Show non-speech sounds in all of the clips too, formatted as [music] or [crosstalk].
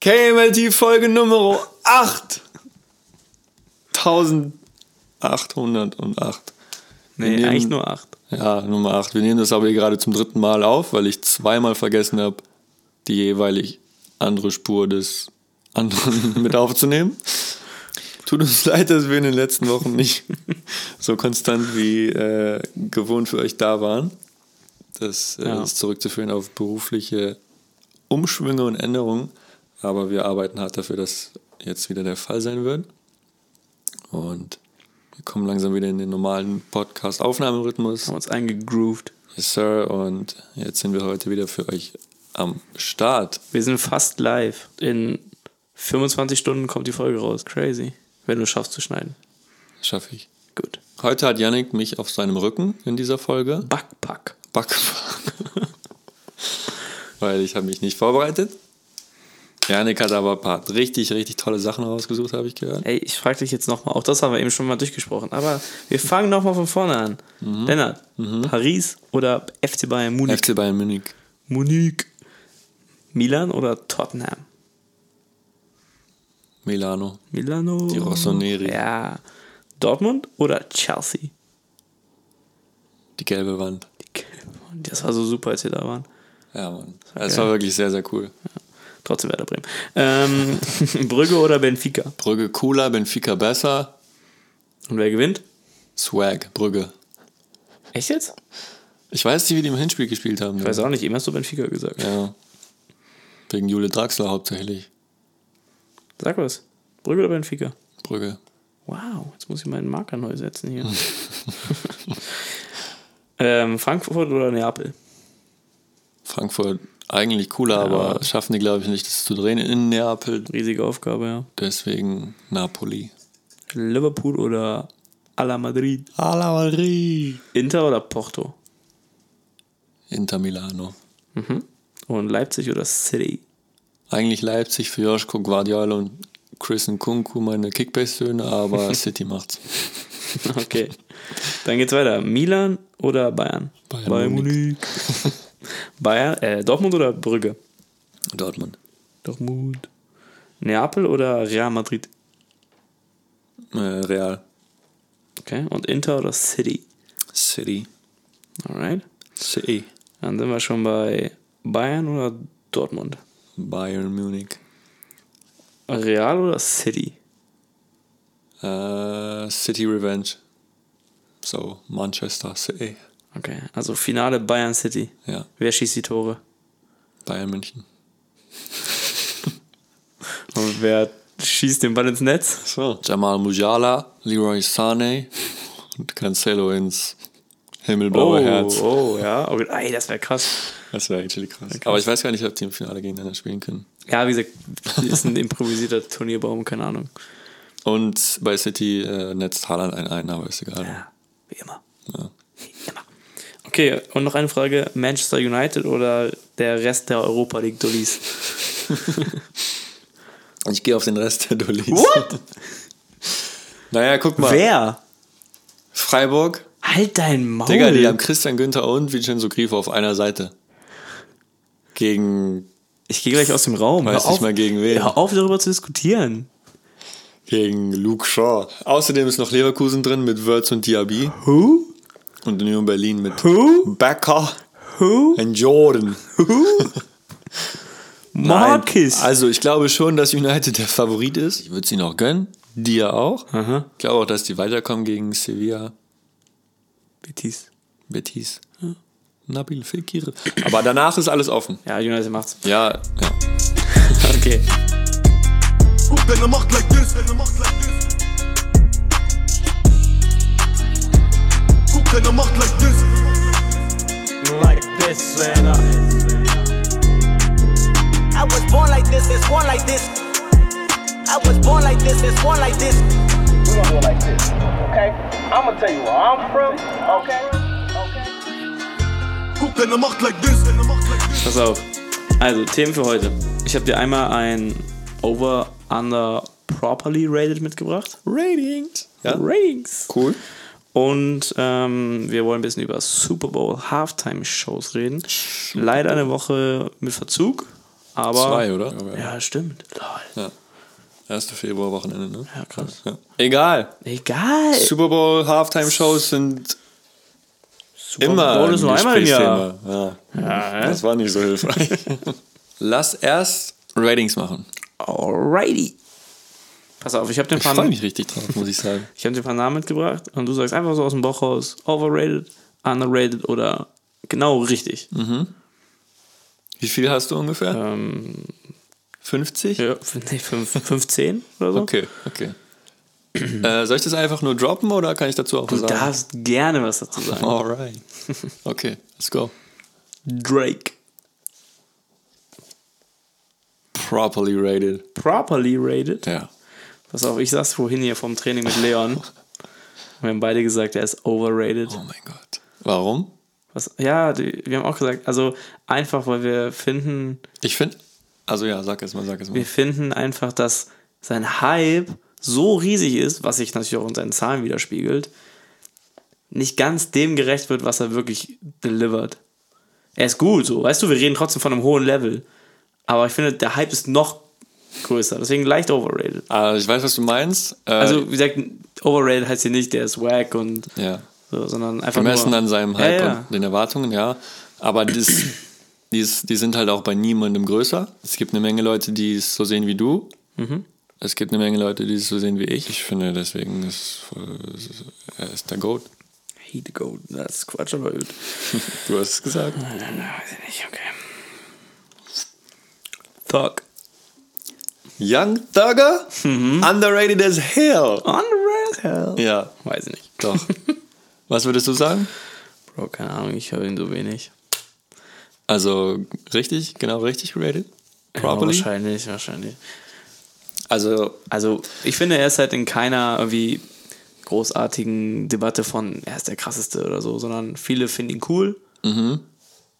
KMLT Folge Nummer 8. 1808. Wir Nee, nehmen- eigentlich nur acht. Ja, Nummer 8. Wir nehmen das aber hier gerade zum dritten Mal auf, weil ich zweimal vergessen habe, die jeweilig andere Spur des anderen [laughs] mit aufzunehmen. Tut uns leid, dass wir in den letzten Wochen nicht [laughs] so konstant wie äh, gewohnt für euch da waren. Das äh, Ja. ist zurückzuführen auf berufliche Umschwünge und Änderungen. Aber wir arbeiten hart dafür, dass jetzt wieder der Fall sein wird. Und wir kommen langsam wieder in den normalen Podcast-Aufnahmerhythmus. Haben uns eingegroovt. Yes, Sir. Und jetzt sind wir heute wieder für euch am Start. Wir sind fast live. In 25 Stunden kommt die Folge raus. Crazy. Wenn du es schaffst zu schneiden. Schaffe ich. Gut. Heute hat Yannick mich auf seinem Rücken in dieser Folge. Backpack. Back. [laughs] Weil ich habe mich nicht vorbereitet. Yannick hat aber ein paar richtig, richtig tolle Sachen rausgesucht, habe ich gehört. Ey, ich frage dich jetzt nochmal, auch das haben wir eben schon mal durchgesprochen, aber wir fangen nochmal von vorne an. Mhm. Lennart, Paris oder FC Bayern Munich? FC Bayern Munich. Munich. Milan oder Tottenham? Milano. Milano. Die Rossoneri. Ja. Dortmund oder Chelsea? Die gelbe Wand. Das war so super, als wir da waren. Ja, Mann. war Es geil. war wirklich sehr, sehr cool. Trotzdem Werder Bremen. Ähm, [laughs] Brügge oder Benfica? Brügge cooler, Benfica besser. Und wer gewinnt? Swag, Brügge. Echt jetzt? Ich weiß nicht, wie die im Hinspiel gespielt haben. Ich weiß auch nicht, eben hast du Benfica gesagt. Ja. Wegen Jule Draxler hauptsächlich. Sag was. Brügge oder Benfica? Brügge. Wow, jetzt muss ich meinen Marker neu setzen hier. [laughs] ähm, Frankfurt oder Neapel? Frankfurt eigentlich cooler, aber schaffen die, glaube ich, nicht, das zu drehen in Neapel. Riesige Aufgabe, ja. Deswegen Napoli. Liverpool oder Ala Madrid? Ala Madrid. Inter oder Porto? Inter Milano. Und Leipzig oder City? Eigentlich Leipzig für Joschko Guardiola und Chris Nkunku meine Kickbase-Söhne, aber [laughs] City macht's. Okay. Dann geht's weiter. Milan oder Bayern? Bayern Munich. [laughs] Bayern, äh, Dortmund oder Brügge? Dortmund. Dortmund. Neapel oder Real Madrid? Äh, Real. Okay. Und Inter oder City? City. Alright. City. Dann sind wir schon bei Bayern oder Dortmund? Bayern Munich. Real oder City? Äh, City Revenge. So, Manchester City. Okay, also Finale Bayern City. Ja, Wer schießt die Tore? Bayern München. [laughs] Und wer schießt den Ball ins Netz? So. Jamal Mujala, Leroy Sane und Cancelo ins himmelblaue oh, Herz. oh, ja. Okay. Ey, das wäre krass. Das wäre actually krass. Aber ich weiß gar nicht, ob die im Finale gegeneinander spielen können. Ja, wie gesagt, ist ein improvisierter [laughs] Turnierbaum, keine Ahnung. Und bei City äh, netzt Haaland ein ein, aber ist egal. Ja, wie immer. Ja. Okay, und noch eine Frage: Manchester United oder der Rest der Europa League Dullis? [laughs] Ich gehe auf den Rest der Dullis. What? [laughs] Naja, guck mal. Wer? Freiburg. Halt dein Maul. Digga, die haben Christian Günther und Vincenzo Grifo auf einer Seite. Gegen, ich gehe gleich aus dem Raum. weiß Hör nicht auf, mal gegen wen. hör auf, darüber zu diskutieren. Gegen Luke Shaw. Außerdem ist noch Leverkusen drin mit Wörz und Diaby. Who? Und Union Berlin mit Who? Becker Who? und Jordan. [laughs] Marcus. Nein, Also ich glaube schon, dass United der Favorit ist. Ich würde sie noch gönnen. Dir auch. Aha. Ich glaube auch, dass die weiterkommen gegen Sevilla, Betis. Betis. Nabil Fekir. Aber danach ist alles offen. Ja, United macht's. Ja, ja. [laughs] Okay. Guck deine Macht like this, deine Macht like this. Guck deine Macht like this. like this, and I was born like this, it's born like this. I was born like this, it's born like this. We gonna do it like this, okay? I'm gonna tell you where I'm from, okay? Okay. Guck deine Macht like this, deine Macht like this. Pass auf. Also, Themen für heute. Ich habe dir einmal ein Over, Under, Properly Rated mitgebracht. Ratings. Ja. Ratings. Cool. Und ähm, wir wollen ein bisschen über Super Bowl Halftime Shows reden. Leider eine Woche mit Verzug. Aber, Zwei, oder? Ja. Stimmt. Lol. Ja. Erste Februarwochenende, ne? Ja, krass. Ja. Egal. Egal. Super Bowl Halftime-Shows sind Super immer Bowl ist nur einmal im Jahr. Ja. Ja, Das war nicht so hilfreich. [laughs] Lass erst Ratings machen. Alrighty. Pass auf, ich habe den Ich paar, freue mich richtig drauf, muss ich sagen. [laughs] ich hab dir ein paar Namen mitgebracht und du sagst einfach so aus dem Bauch raus, overrated, underrated oder genau richtig. Wie viel hast du ungefähr? Ähm, 50? ja, [laughs] nee, fünf- 15 oder so. Okay, okay. [clears throat] äh, soll ich das einfach nur droppen oder kann ich dazu auch was Du sagen? darfst gerne was dazu sagen. [laughs] Alright. Okay, let's go. Drake. Properly rated. Properly rated. Ja. Pass auf, ich saß vorhin hier vom Training mit Leon. Wir haben beide gesagt, er ist overrated. Oh mein Gott. Warum? Was, ja, die, wir haben auch gesagt, also einfach, weil wir finden, Ich finde. Also ja, sag es mal, sag es mal. wir finden einfach, dass sein Hype so riesig ist, was sich natürlich auch in seinen Zahlen widerspiegelt, nicht ganz dem gerecht wird, was er wirklich delivert. Er ist gut, so, weißt du, wir reden trotzdem von einem hohen Level. Aber ich finde, der Hype ist noch größer, deswegen leicht overrated. Ah, ich weiß, was du meinst. Äh, Also, wie gesagt, overrated heißt hier nicht, der ist wack und ja. so, sondern einfach Gemessen nur, an seinem Hype ja, ja. und den Erwartungen, ja. Aber das, die, ist, die sind halt auch bei niemandem größer. Es gibt eine Menge Leute, die es so sehen wie du. Mhm. Es gibt eine Menge Leute, die es so sehen wie ich. Ich finde, deswegen ist, er ist der Goat. He the goat, das ist Quatsch, aber gut. [laughs] Du hast es gesagt. Nein, weiß ich nicht, okay. Thug. Young Thugger? Mhm. Underrated as hell. Underrated hell. Ja, Weiß ich nicht. doch. [laughs] Was würdest du sagen? Bro, keine Ahnung, ich höre ihn so wenig. Also richtig, genau richtig gerated? Ja, Properly? wahrscheinlich, wahrscheinlich. Also, Also, ich finde, er ist halt in keiner irgendwie großartigen Debatte von, er ist der krasseste oder so, sondern viele finden ihn cool.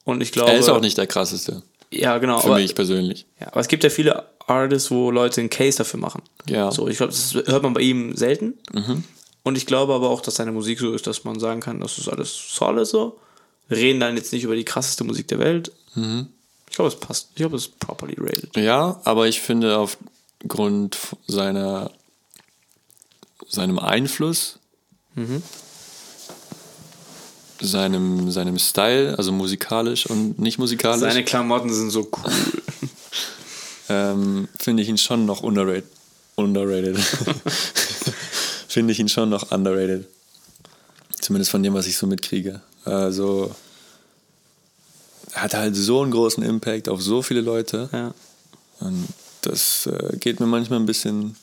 Und ich glaube. er ist auch nicht der krasseste. Ja, genau. Für aber, mich persönlich. Ja, aber es gibt ja viele Artists, wo Leute einen Case dafür machen. Ja. So, ich glaube, das hört man bei ihm selten. Mhm. Und ich glaube aber auch, dass seine Musik so ist, dass man sagen kann, das ist alles solid so. Wir reden dann jetzt nicht über die krasseste Musik der Welt. Mhm. Ich glaube, es passt. Ich glaube, es ist properly rated. Ja, aber ich finde aufgrund seiner seinem Einfluss, seinem, seinem Style, also musikalisch und nicht musikalisch, Seine Klamotten sind so cool. [laughs] ähm, finde ich ihn schon noch underrated. Underrated. [laughs] finde ich ihn schon noch underrated. Zumindest von dem, was ich so mitkriege. Also, er hat halt so einen großen Impact auf so viele Leute. ja. Und das äh, geht mir manchmal ein bisschen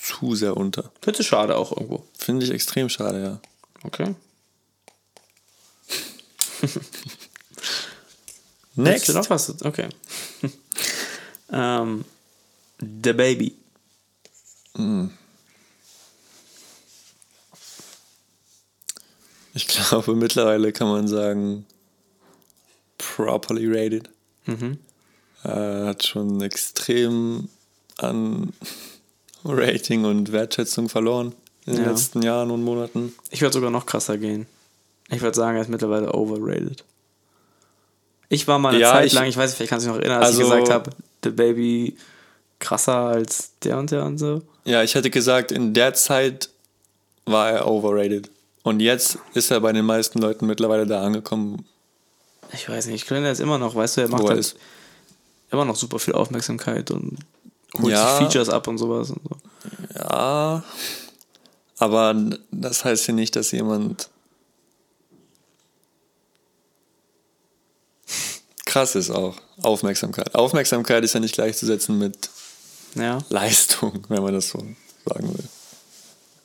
zu sehr unter. Finde ich schade auch irgendwo. Finde ich extrem schade, ja. Okay. [laughs] Next. Willst du noch was? Okay. Ähm, The Baby. Ich glaube, mittlerweile kann man sagen, properly rated. Er hat schon extrem an [laughs] Rating und Wertschätzung verloren in den Ja. letzten Jahren und Monaten. Ich würde sogar noch krasser gehen. Ich würde sagen, er ist mittlerweile overrated. Ich war mal eine Ja, Zeit ich- lang, ich weiß nicht, vielleicht kannst du dich noch erinnern, als ich Also- gesagt habe, The Baby krasser als der und der und so. Ja, ich hätte gesagt, in der Zeit war er overrated. Und jetzt ist er bei den meisten Leuten mittlerweile da angekommen, Ich weiß nicht, ich er ist immer noch, weißt du, er macht halt ist. immer noch super viel Aufmerksamkeit und holt Ja. sich Features ab und sowas und so. Ja, aber das heißt ja nicht, dass jemand krass ist auch. Aufmerksamkeit. Aufmerksamkeit ist ja nicht gleichzusetzen mit Ja. Leistung, wenn man das so sagen will.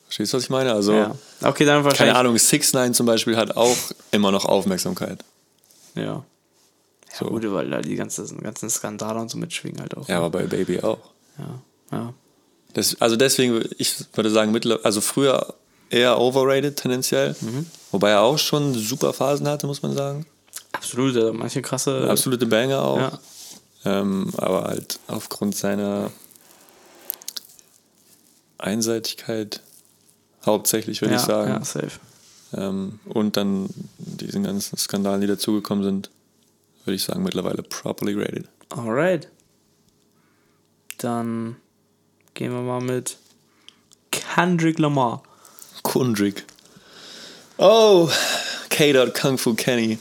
Verstehst du, was ich meine? Also, ja. Okay, dann wahrscheinlich. keine Ahnung, 6 9 zum Beispiel hat auch immer noch Aufmerksamkeit. Ja. Ja, So. gut, weil da die ganzen, ganzen Skandale und so mitschwingen halt auch. Ja, aber bei Baby auch. Ja. ja. Das, also deswegen, ich würde sagen, mittler, also früher eher overrated tendenziell, wobei er auch schon super Phasen hatte, muss man sagen. Absolut, ja, manche krasse. Absolute Banger auch. Ja. Ähm, aber halt aufgrund seiner Einseitigkeit hauptsächlich, würde ja, ich sagen. Ja, safe. Ähm, und dann diesen ganzen Skandalen, die dazugekommen sind, würde ich sagen, mittlerweile properly rated. Alright. dann gehen wir mal mit Kendrick Lamar. Kundrik. Oh, K. Kung Fu Kenny.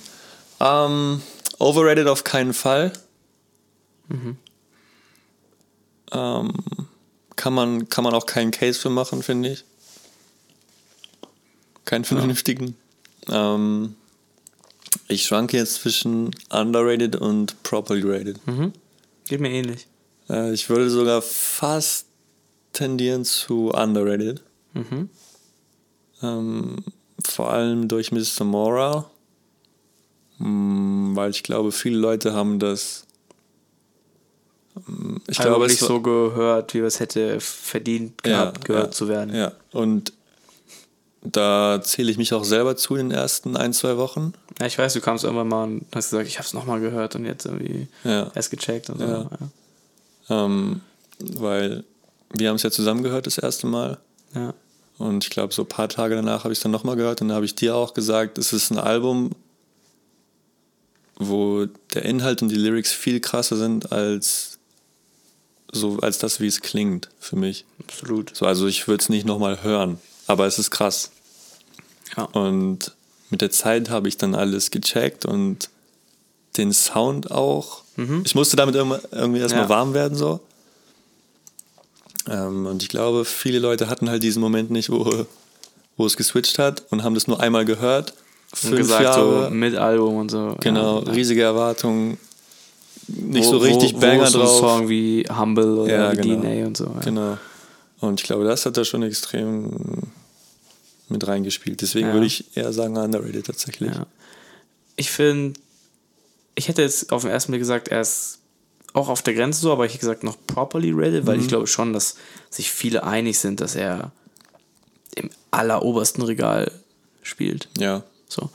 Ähm, overrated auf keinen Fall. Ähm, kann, man, kann man auch keinen Case für machen, finde ich. Keinen vernünftigen. Ähm, ich schwanke jetzt zwischen underrated und properly rated. Geht mir ähnlich. Äh, ich würde sogar fast tendieren zu underrated. Ähm, vor allem durch Mr. Mora. Mm, Weil ich glaube, viele Leute haben das. Mm, Ich Aber glaube, nicht so gehört, wie es hätte verdient gehabt, gehört ja, zu werden. Ja, und da zähle ich mich auch selber zu in den ersten ein, zwei Wochen. Ja, ich weiß, du kamst irgendwann mal und hast gesagt, ich habe es nochmal gehört und jetzt irgendwie Ja. erst gecheckt und so. Ja. Ja. Ähm, weil wir haben es ja zusammen gehört das erste Mal. Ja. Und ich glaube, so ein paar Tage danach habe ich es dann nochmal gehört und da habe ich dir auch gesagt, es ist ein Album, wo der Inhalt und die Lyrics viel krasser sind als so als das, wie es klingt für mich. Absolut. So, also ich würde es nicht nochmal hören, aber es ist krass. Ja. Und mit der Zeit habe ich dann alles gecheckt und den Sound auch. Ich musste damit irgendwie erstmal Ja. warm werden so. Ähm, und ich glaube, viele Leute hatten halt diesen Moment nicht, wo, wo es geswitcht hat und haben das nur einmal gehört. Fünf gesagt, Jahre, so mit Album und so. genau, ja. riesige Erwartungen, nicht Wo- so richtig wo, Banger wo so ein drauf. Song wie Humble oder Ja, wie genau. DNA und so. Ja. Genau. Und ich glaube, das hat da schon extrem mit reingespielt. Deswegen würde ich eher sagen, underrated tatsächlich. Ich finde, ich hätte jetzt auf den ersten Blick gesagt, er ist auch auf der Grenze so, aber ich hätte gesagt noch properly rated, weil Mhm. ich glaube schon, dass sich viele einig sind, dass er im allerobersten Regal spielt. Ja. So.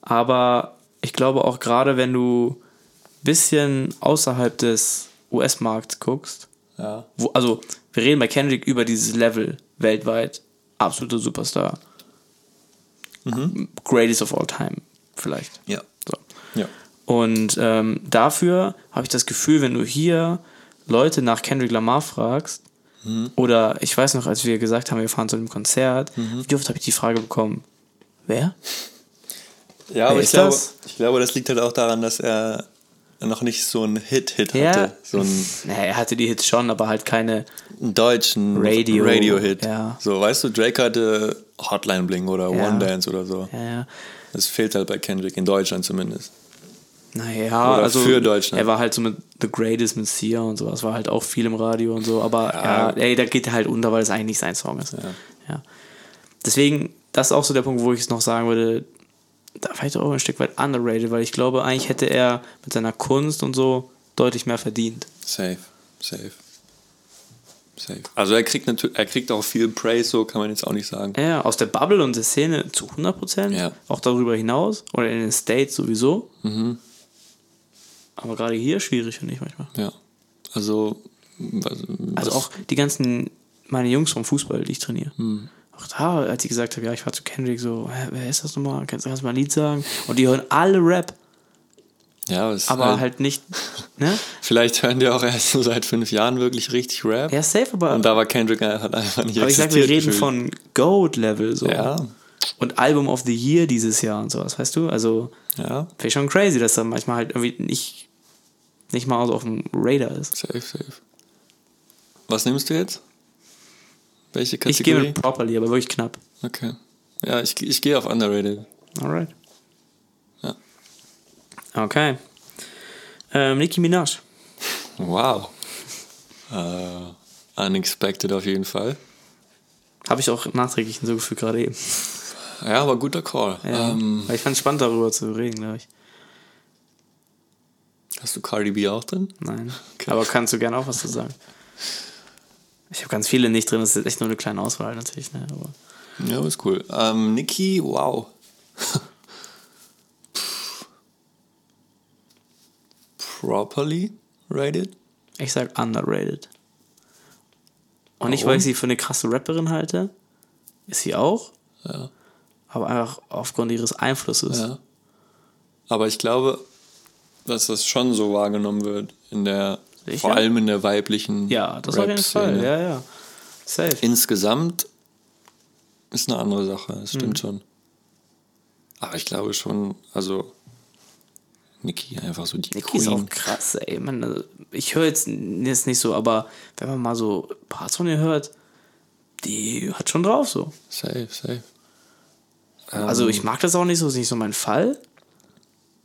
Aber ich glaube auch gerade, wenn du ein bisschen außerhalb des US-Markts guckst, Ja. wo, also wir reden bei Kendrick über dieses Level weltweit, absoluter Superstar. Greatest of all time, vielleicht. Ja. So. Ja. Und ähm, dafür habe ich das Gefühl, wenn du hier Leute nach Kendrick Lamar fragst, oder ich weiß noch, als wir gesagt haben, wir fahren zu einem Konzert, wie oft habe ich die Frage bekommen, wer? Ja, aber ich glaube, das? ich glaube, das liegt halt auch daran, dass er noch nicht so einen Hit-Hit Ja. hatte. So einen, Naja, er hatte die Hits schon, aber halt keine. deutschen Radio, Radio-Hit. ja. So, weißt du, Drake hatte Hotline Bling oder Ja. One Dance oder so. Ja, ja. Das fehlt halt bei Kendrick, in Deutschland zumindest. Naja, Oder also für Deutschland. er war halt so mit The Greatest mit Sia und sowas, war halt auch viel im Radio und so, aber ja, Ja. ey, da geht er halt unter, weil es eigentlich nicht sein Song ist. Ja. Deswegen, das ist auch so der Punkt, wo ich es noch sagen würde, da vielleicht auch ein Stück weit underrated, weil ich glaube, eigentlich hätte er mit seiner Kunst und so deutlich mehr verdient. Safe, safe. Safe. Also er kriegt natürlich, er kriegt auch viel Praise, so kann man jetzt auch nicht sagen. Ja, aus der Bubble und der Szene zu 100%, Ja. auch darüber hinaus oder in den States sowieso. Aber gerade hier schwierig, finde ich manchmal. Ja. Also, Also was- auch die ganzen, meine Jungs vom Fußball, die ich trainiere. Hm. Auch da, als ich gesagt habe, ja, ich war zu Kendrick, so, hä, wer ist das nochmal? Kannst, kannst du mal ein Lied sagen? Und die hören alle Rap, ja, ist aber halt, nicht, ne? [laughs] Vielleicht hören die auch erst so seit fünf Jahren wirklich richtig Rap. Ja, safe, aber, Und da war Kendrick halt einfach nicht aber ich sag, wir reden gefühlt. von Goat-Level, so. Ja, Und Album of the Year dieses Jahr und sowas, weißt du? Also, ja, finde schon crazy, dass da manchmal halt irgendwie nicht, nicht mal so auf dem Radar ist. safe, safe. Was nimmst du jetzt? Welche Ich gehe Kategorie? mit Properly, aber wirklich knapp. okay. Ja, ich, ich gehe auf Underrated. Alright. Ja. Okay. Ähm, Nicki Minaj. Wow. [laughs] Äh, unexpected auf jeden Fall. Habe ich auch nachträglich hinzugefügt gerade eben. Ja, aber guter Call. Ja, Ähm, weil ich fand es spannend darüber zu reden, glaube ich. hast du Cardi B auch drin? Nein. Aber kannst du gerne auch was zu sagen? Ich habe ganz viele nicht drin, das ist echt nur eine kleine Auswahl natürlich. Ne? Aber Ja, aber ist cool. Ähm, Nicki, wow. Properly rated? ich sag underrated. Und nicht, weil ich sie für eine krasse Rapperin halte, ist sie auch, Ja. aber einfach aufgrund ihres Einflusses. Ja. Aber ich glaube, dass das schon so wahrgenommen wird in der Sicher? Vor allem in der weiblichen Ja, das auf jeden. Fall. Ja, ja. Safe. Insgesamt ist eine andere Sache, das Mhm. stimmt schon. Aber ich glaube schon, also Nicki einfach so die Nicki ist auch krass, ey. Man, also, ich höre jetzt, jetzt nicht so, aber wenn man mal so Parts von ihr hört, die hat schon drauf so. Safe, safe. Ähm, Also ich mag das auch nicht so, ist nicht so mein Fall,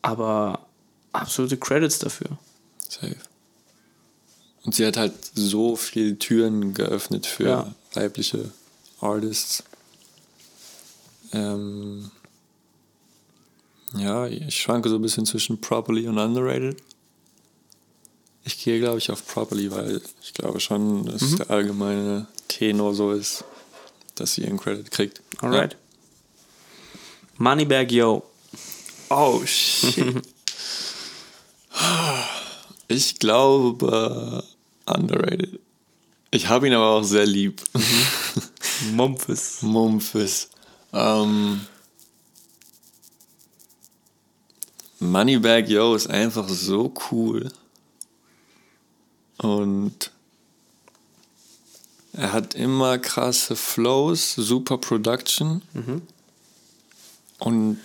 aber absolute Credits dafür. Safe. Und sie hat halt so viel Türen geöffnet für Ja. weibliche Artists. Ähm, ja, ich schwanke so ein bisschen zwischen properly und underrated. Ich gehe, glaube ich, auf properly, weil ich glaube schon, dass Mhm. der allgemeine Tenor so ist, dass sie ihren Credit kriegt. Alright. Moneybag Yo. Oh, shit. [laughs] ich glaube, underrated. Ich habe ihn aber auch sehr lieb. Memphis. [laughs] Memphis. Ähm, Moneybag Yo ist einfach so cool. Und er hat immer krasse Flows, super Production. Und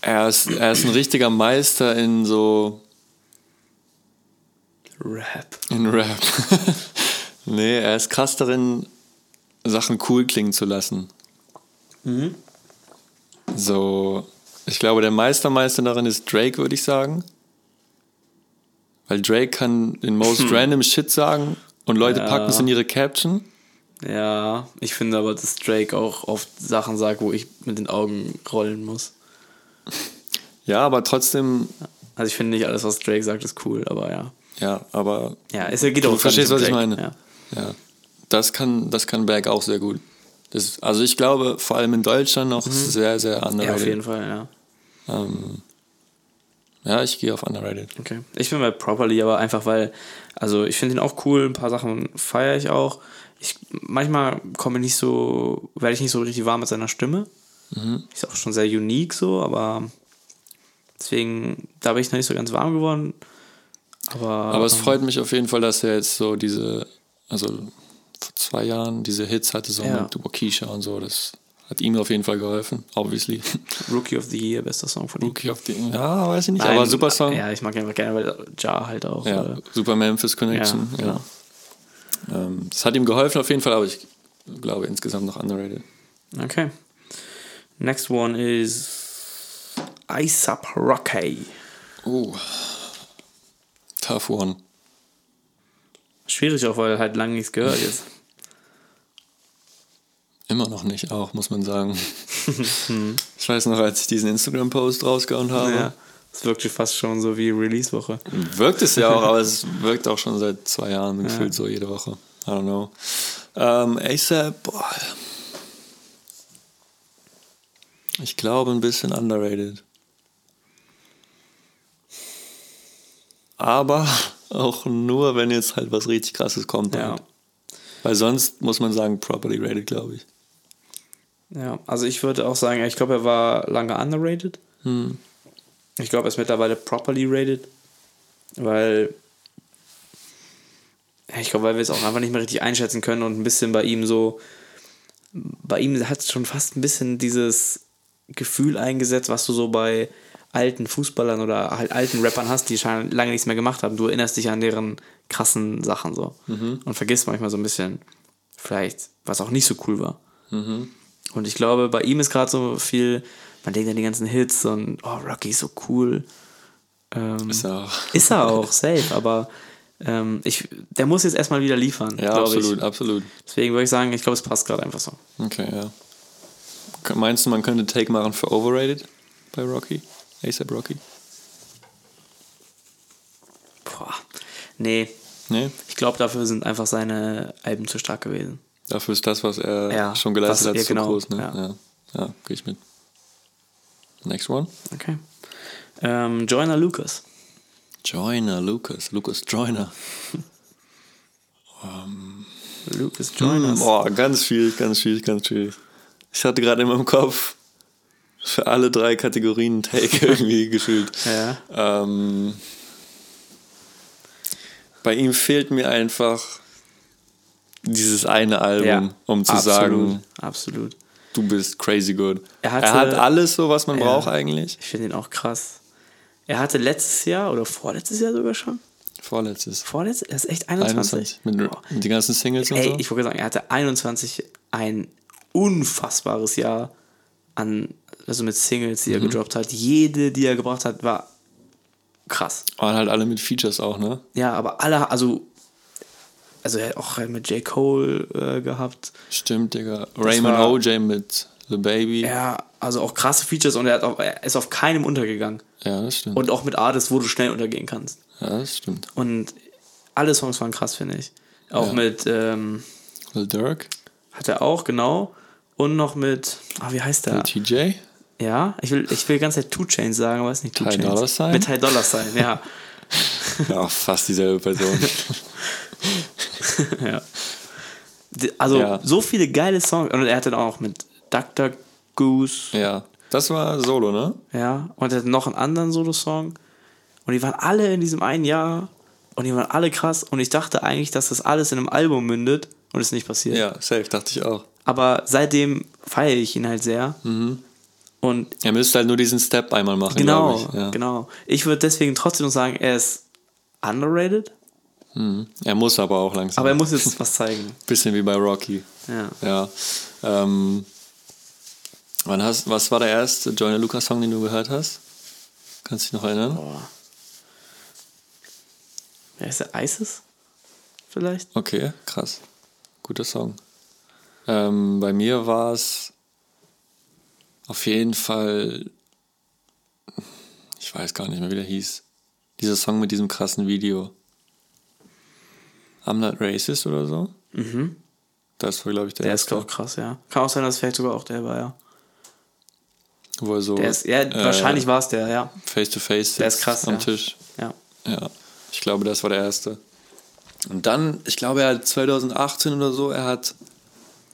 er ist, er ist ein richtiger Meister in so Rap. in Rap. [laughs] nee, er ist krass darin, Sachen cool klingen zu lassen. So, ich glaube, der Meistermeister darin ist Drake, würde ich sagen. Weil Drake kann den most random Shit sagen und Leute Ja. packen es in ihre Caption. Ja, ich finde aber, dass Drake auch oft Sachen sagt, wo ich mit den Augen rollen muss. Ja, aber trotzdem, Also ich finde nicht alles, was Drake sagt, ist cool, aber ja. Ja, aber Ja, es geht Du auch gar verstehst, was ich meine. Ja. ja, das kann, das kann Berg auch sehr gut. Das, also ich glaube, vor allem in Deutschland noch sehr, sehr ja, underrated. auf jeden Fall, ja. Ähm, ja, ich gehe auf underrated. Okay. Ich bin bei Properly, aber einfach weil, also ich finde ihn auch cool, ein paar Sachen feiere ich auch. Ich, manchmal komme ich nicht so, werde ich nicht so richtig warm mit seiner Stimme. Ist auch schon sehr unique so, aber deswegen, da bin ich noch nicht so ganz warm geworden. Aber, Aber es ähm, freut mich auf jeden Fall, dass er jetzt so diese, also vor zwei Jahren diese Hits hatte, so Ja. mit Wakisha und so. Das hat ihm auf jeden Fall geholfen, obviously. [laughs] Rookie of the Year, bester Song von ihm. Rookie of the, ja, weiß ich nicht, Nein, aber super Song. Ja, ich mag ihn einfach gerne, weil Jar halt auch. Ja, äh, super Memphis Connection. Ja, genau. Ja. Ähm, das hat ihm geholfen auf jeden Fall, aber ich glaube insgesamt noch underrated. Okay. Next one is ASAP Rocky. Oh. Tough one. Schwierig auch, weil halt lange nichts gehört jetzt. [laughs] Immer noch nicht auch, muss man sagen. [laughs] ich weiß noch, als ich diesen Instagram-Post rausgehauen habe. Ja. Es wirkte fast schon so wie Release-Woche. Wirkt es ja auch, aber es [laughs] wirkt auch schon seit zwei Jahren gefühlt so jede Woche. I don't know. Ähm, ASAP, boah. Ich glaube ein bisschen underrated. Aber auch nur, wenn jetzt halt was richtig krasses kommt. Ja. Halt. Weil sonst muss man sagen, properly rated, glaube ich. Ja, also ich würde auch sagen, ich glaube, er war lange underrated. Ich glaube, er ist mittlerweile properly rated, weil ich glaube, weil wir es auch einfach nicht mehr richtig einschätzen können und ein bisschen bei ihm so, bei ihm hat es schon fast ein bisschen dieses Gefühl eingesetzt, was du so bei alten Fußballern oder halt alten Rappern hast, die schon lange nichts mehr gemacht haben. Du erinnerst dich an deren krassen Sachen so und vergisst manchmal so ein bisschen vielleicht, was auch nicht so cool war. Und ich glaube, bei ihm ist gerade so viel, man denkt an die ganzen Hits und oh, Rocky ist so cool. Ähm, Ist ja auch. ist er auch, [laughs] safe, aber ähm, ich, der muss jetzt erstmal wieder liefern. Ja, absolut, Ich. absolut. Deswegen würde ich sagen, ich glaube, es passt gerade einfach so. Okay, ja. Meinst du, man könnte Take machen für overrated bei Rocky? ASAP Rocky? Boah. Nee, Nee? ich glaube, dafür sind einfach seine Alben zu stark gewesen. Dafür ist das, was er Ja, schon geleistet hat, zu genau, groß. Ne? ja. Ja, ja, gehe ich mit. Next one. Okay. Ähm, Joyner Lucas. Joyner, Lucas. Lucas Joyner. [laughs] Lucas Joyner. Boah, ganz schwierig, ganz schwierig, ganz schwierig. Ich hatte gerade in meinem Kopf für alle drei Kategorien Take [laughs] irgendwie gefühlt. Ja. Ähm, bei ihm fehlt mir einfach dieses eine Album, Ja, um zu absolut, sagen, Absolut. du bist crazy good. Er Er, hatte- hat alles so, was man Ja. braucht eigentlich. Ich finde ihn auch krass. Er hatte letztes Jahr oder vorletztes Jahr sogar schon. Vorletztes. Vorletztes? Er ist echt 21. 21. Mit, mit den ganzen Singles und Ey, so. ich wollte sagen, er hatte 21 ein unfassbares Jahr an, also mit Singles, die Mhm. er gedroppt hat. Jede, die er gebracht hat, war krass. Waren halt alle mit Features auch, ne? Ja, aber alle, also, also er hat auch mit J. Cole äh, gehabt. Stimmt, Digga. Raymond war- OJ mit The Baby. Ja, Ja, also auch krasse Features und er, hat auch, er ist auf keinem untergegangen. das stimmt. Und auch mit Artists, wo du schnell untergehen kannst. ja, das stimmt. Und alle Songs waren krass, finde ich. Auch Ja. mit, ähm, Lil Durk, hat er auch, genau. Und noch mit, ah, wie heißt der? Lil TJ. Ja, ich will, ich will die ganze Zeit Two Chains sagen, aber es ist nicht Two Ty Chains. Dolla Sign? Mit Ty Dollar Sign, ja. Ja, fast dieselbe Person. [laughs] ja. Also Ja. so viele geile Songs. Und er hatte dann auch mit Dr. Goose, ja. Das war Solo, ne? ja. Und er hatte noch einen anderen Solo-Song. Und die waren alle in diesem einen Jahr. Und die waren alle krass. Und ich dachte eigentlich, dass das alles in einem Album mündet. Und es ist nicht passiert. Ja, safe, dachte ich auch. Aber seitdem feiere ich ihn halt sehr. Mhm. Und Er müsste halt nur diesen Step einmal machen, genau, ich. Ja. genau. Ich würde deswegen trotzdem noch sagen, er ist underrated. Er muss aber auch langsam. Aber er muss jetzt was zeigen. [laughs] Bisschen wie bei Rocky. Ja. Ja. Ähm, wann hast, was war der erste Joyner Lucas Song, den du gehört hast? Kannst du dich noch erinnern? Boah. Wer ist der? ISIS? Vielleicht? Okay, krass. Guter Song. Ähm, bei mir war es auf jeden Fall, ich weiß gar nicht mehr, wie der hieß. Dieser Song mit diesem krassen Video. I'm not racist oder so. Mhm. Das war, glaube ich, der, Der ist erste, auch krass, ja. Kann auch sein, dass vielleicht sogar auch der war, ja. wo er so Der ist, ja, äh, wahrscheinlich war es der, ja. face to face Der ist krass, am ja. Tisch. Ja. Ja, ich glaube, das war der erste. Und dann, ich glaube, er hat 2018 oder so, er hat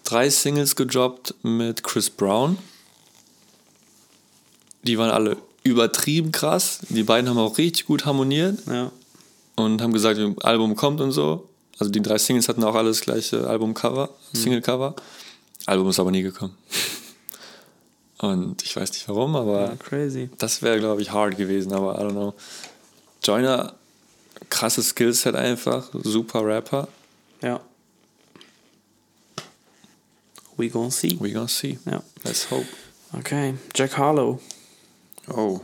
drei Singles gedroppt mit Chris Brown. Die waren alle übertrieben krass. Die beiden haben auch richtig gut harmoniert ja. und haben gesagt, das Album kommt und so. Also die drei Singles hatten auch alles gleiche Albumcover, Singlecover. Album ist aber nie gekommen. Und ich weiß nicht warum, aber ja crazy. das wäre, glaube ich, hard gewesen, aber I don't know. Joyner, krasses Skillset einfach, super Rapper. Ja. We gonna see. We gonna see. Ja. Let's hope. Okay. Jack Harlow. Oh.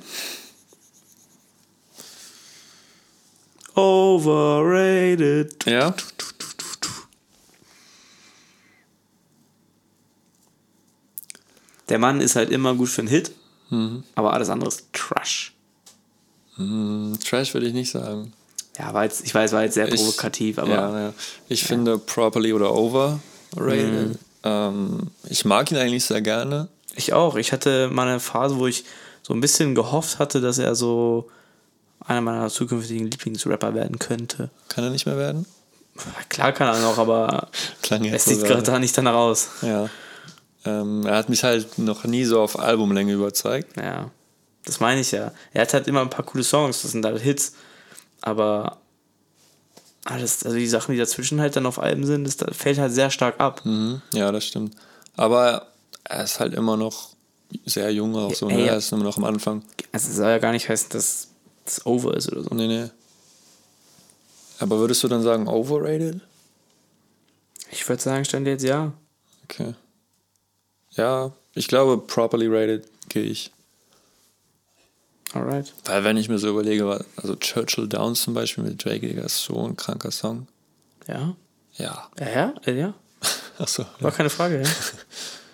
Overrated. Ja? Der Mann ist halt immer gut für einen Hit, Mhm. aber alles andere ist Trash. Hm, Trash würde ich nicht sagen. Ja, war jetzt, ich weiß, war jetzt sehr Ich- provokativ, aber ja, ja. Ich finde properly oder overrated. Mhm. Ähm, ich mag ihn eigentlich sehr gerne. ich auch. Ich hatte mal eine Phase, wo ich so ein bisschen gehofft hatte, dass er so einer meiner zukünftigen Lieblingsrapper werden könnte. Kann er nicht mehr werden? Klar kann er noch, aber [laughs] es sieht gerade da nicht danach aus. Ja. Ähm, er hat mich halt noch nie so auf Albumlänge überzeugt. Ja, das meine ich ja. Er hat halt immer ein paar coole Songs, das sind halt Hits, aber alles, also die Sachen, die dazwischen halt dann auf Alben sind, das das fällt halt sehr stark ab. Mhm. Ja, das stimmt. Aber er ist halt immer noch sehr jung auch so. Ne? ja. Er ist immer noch am Anfang. Also es soll ja gar nicht heißen, dass es over ist oder so. Nee, nee. Aber würdest du dann sagen overrated? Ich würde sagen, stand jetzt ja. Okay. Ja, ich glaube, properly rated gehe ich. Alright. Weil wenn ich mir so überlege, also Churchill Downs zum Beispiel mit Drake, Digga, ist so ein kranker Song. Ja. Ja. Ja, ja, [laughs] ja. Achso. War keine Frage, ja. [laughs]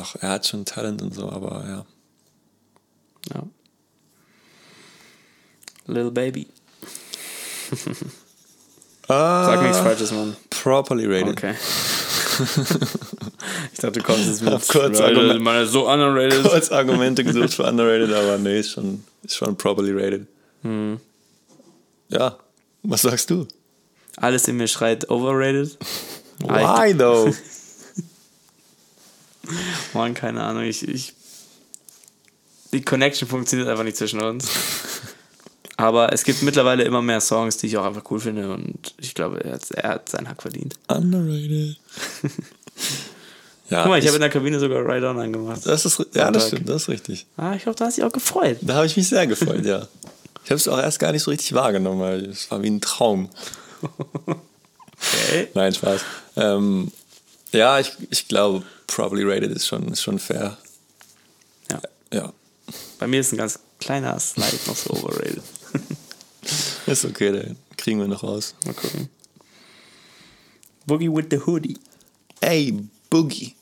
Ach, er hat schon Talent und so, aber ja. ja. Little Baby. [laughs] Sag nichts Falsches, Mann. Properly rated. Okay. [laughs] ich dachte, du kommst jetzt mit. Kurz Rated, ist so underrated. Kurz Argumente [laughs] gesucht für underrated, aber nee, ist schon, ist schon properly rated. Hm. Ja, was sagst du? Alles in mir schreit overrated. Why though? [laughs] Mann, keine Ahnung. Ich, ich, die Connection funktioniert einfach nicht zwischen uns. Aber es gibt mittlerweile immer mehr Songs, die ich auch einfach cool finde und ich glaube, er hat, er hat seinen Hack verdient. Underrated. [laughs] ja, Guck mal, ich habe in der Kabine sogar Ride On angemacht. das ist, ja, das stimmt, das ist richtig. Ah, ich glaube, da hast du dich auch gefreut. Da habe ich mich sehr gefreut, ja. Ich habe es auch erst gar nicht so richtig wahrgenommen, weil es war wie ein Traum. [laughs] Okay. Nein, Spaß. Ähm, ja, ich, ich glaube, probably rated ist schon, ist schon fair. Ja. Ja, Bei mir ist ein ganz kleiner Slide noch so overrated. [laughs] ist okay, den kriegen wir noch raus. Mal gucken. Boogie with the Hoodie. Ey, Boogie.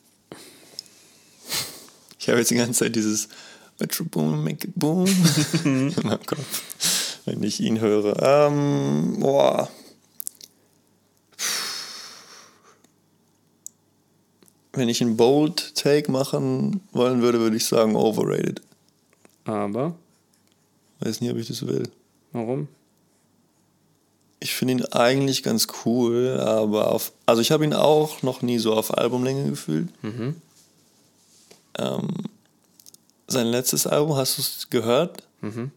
Ich habe jetzt die ganze Zeit dieses Metro Boom, Make It Boom [laughs] [laughs] in meinem Kopf, wenn ich ihn höre. Ähm, boah. Wenn ich einen Bold Take machen wollen würde, würde ich sagen overrated. Aber, Weiß nicht, ob ich das will. warum? Ich finde ihn eigentlich ganz cool, aber auf. Also ich habe ihn auch noch nie so auf Albumlänge gefühlt. Mhm. Ähm, sein letztes Album, hast du es gehört? Mhm.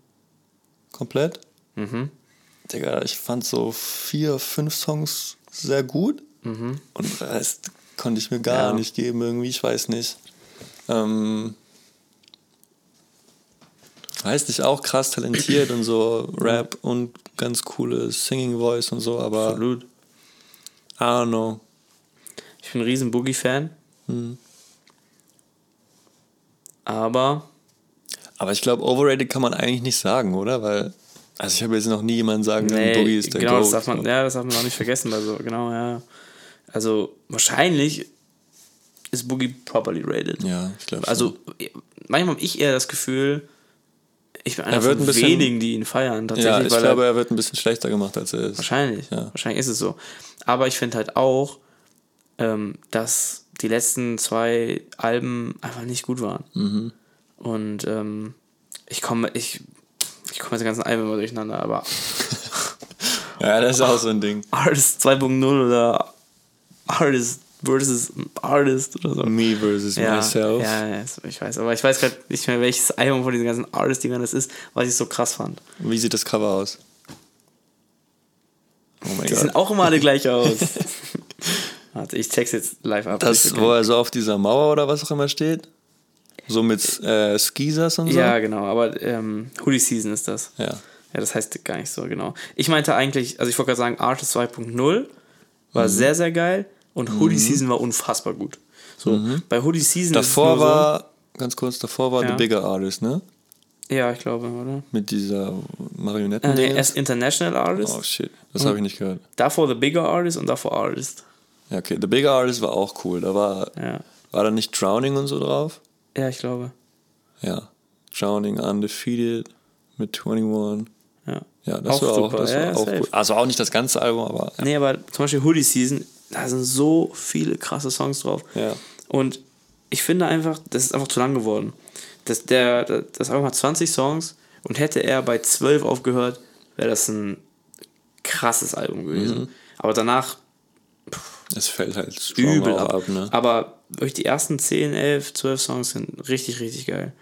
Komplett? Mhm. Digga, ich fand so vier, fünf Songs sehr gut. Und den Rest konnte ich mir gar Ja. nicht geben, irgendwie, ich weiß nicht. Ähm, weiß nicht, auch krass talentiert und so [clears throat] Rap und ganz coole Singing Voice und so, aber Absolut. I don't know. Ich bin ein riesen Boogie-Fan. Aber, Aber ich glaube, overrated kann man eigentlich nicht sagen, oder? Weil, also ich habe jetzt noch nie jemanden sagen, nee, Boogie ist der genau, Goat. das darf man, ja, das darf man auch nicht vergessen. Also, genau, ja. Also, wahrscheinlich ist Boogie properly rated. ja, ich glaube Also, manchmal habe ich eher das Gefühl, ich bin einer Er von ein bisschen- wenigen, die ihn feiern. Tatsächlich, ja, ich weil glaube, er, er wird ein bisschen schlechter gemacht, als er ist. wahrscheinlich, Ja. wahrscheinlich ist es so. Aber ich finde halt auch, ähm, dass die letzten zwei Alben einfach nicht gut waren. Mhm. Und ähm, ich komme, ich, ich komme jetzt die ganzen Alben immer durcheinander, aber [laughs] Ja, das ist auch so ein Ding. Artist 2.0 oder Artist versus Artist oder so. Me versus Ja, myself. ja, ja, ich weiß. Aber ich weiß gerade nicht mehr, welches Album von diesen ganzen Artist-Dingern das ist, was ich so krass fand. Wie sieht das Cover aus? Oh mein Die sehen Gott. auch immer alle gleich [laughs] aus. Warte, ich text jetzt live ab. Das, wo er so auf dieser Mauer oder was auch immer steht? So mit äh, Skisas und so? ja, genau, aber ähm, Hoodie Season ist das. Ja. Ja, das heißt gar nicht so, genau. Ich meinte eigentlich, also ich wollte gerade sagen, Artist 2.0 war Mhm. sehr, sehr geil und Hoodie Season war unfassbar gut. So, bei Hoodie Season Mhm. Davor war, ganz kurz, davor war Ja. The Bigger Artist, ne? so, Ja, ich glaube, oder? Mit dieser Äh, Marionetten. nee, erst International Artist, oh shit, das habe ich nicht gehört. davor The Bigger Artist und davor Artist. Ja, okay. The Bigger Artist war auch cool. Da war, Ja, war da nicht Drowning und so drauf? ja ich glaube. Ja. Drowning Undefeated mit 21. Ja. Ja, das Auch war auch, das Ja, war ja, auch gut. Also auch nicht das ganze Album, aber ja. Nee, aber zum Beispiel Hoodie Season, da sind so viele krasse Songs drauf. Ja. Und ich finde einfach, das ist einfach zu lang geworden. Das, der, das Album hat 20 Songs und hätte er bei 12 aufgehört, wäre das ein krasses Album gewesen. Mhm. Aber danach es fällt halt übel ab. ab, ne? Aber wirklich die ersten 10, 11, 12 Songs sind richtig, richtig geil.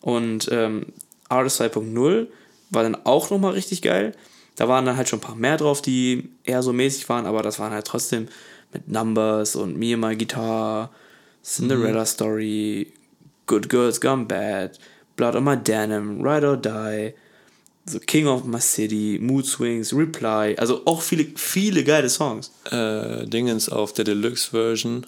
Und ähm, Artist 2.0 war dann auch nochmal richtig geil. Da waren dann halt schon ein paar mehr drauf, die eher so mäßig waren, aber das waren halt trotzdem mit Numbers und Me and My Guitar, Cinderella Story, Good Girls Gone Bad, Blood on My Denim, Ride or Die, so King of My City, Mood Swings, Reply, also auch viele, viele geile Songs. Äh, Dingens auf der Deluxe-Version.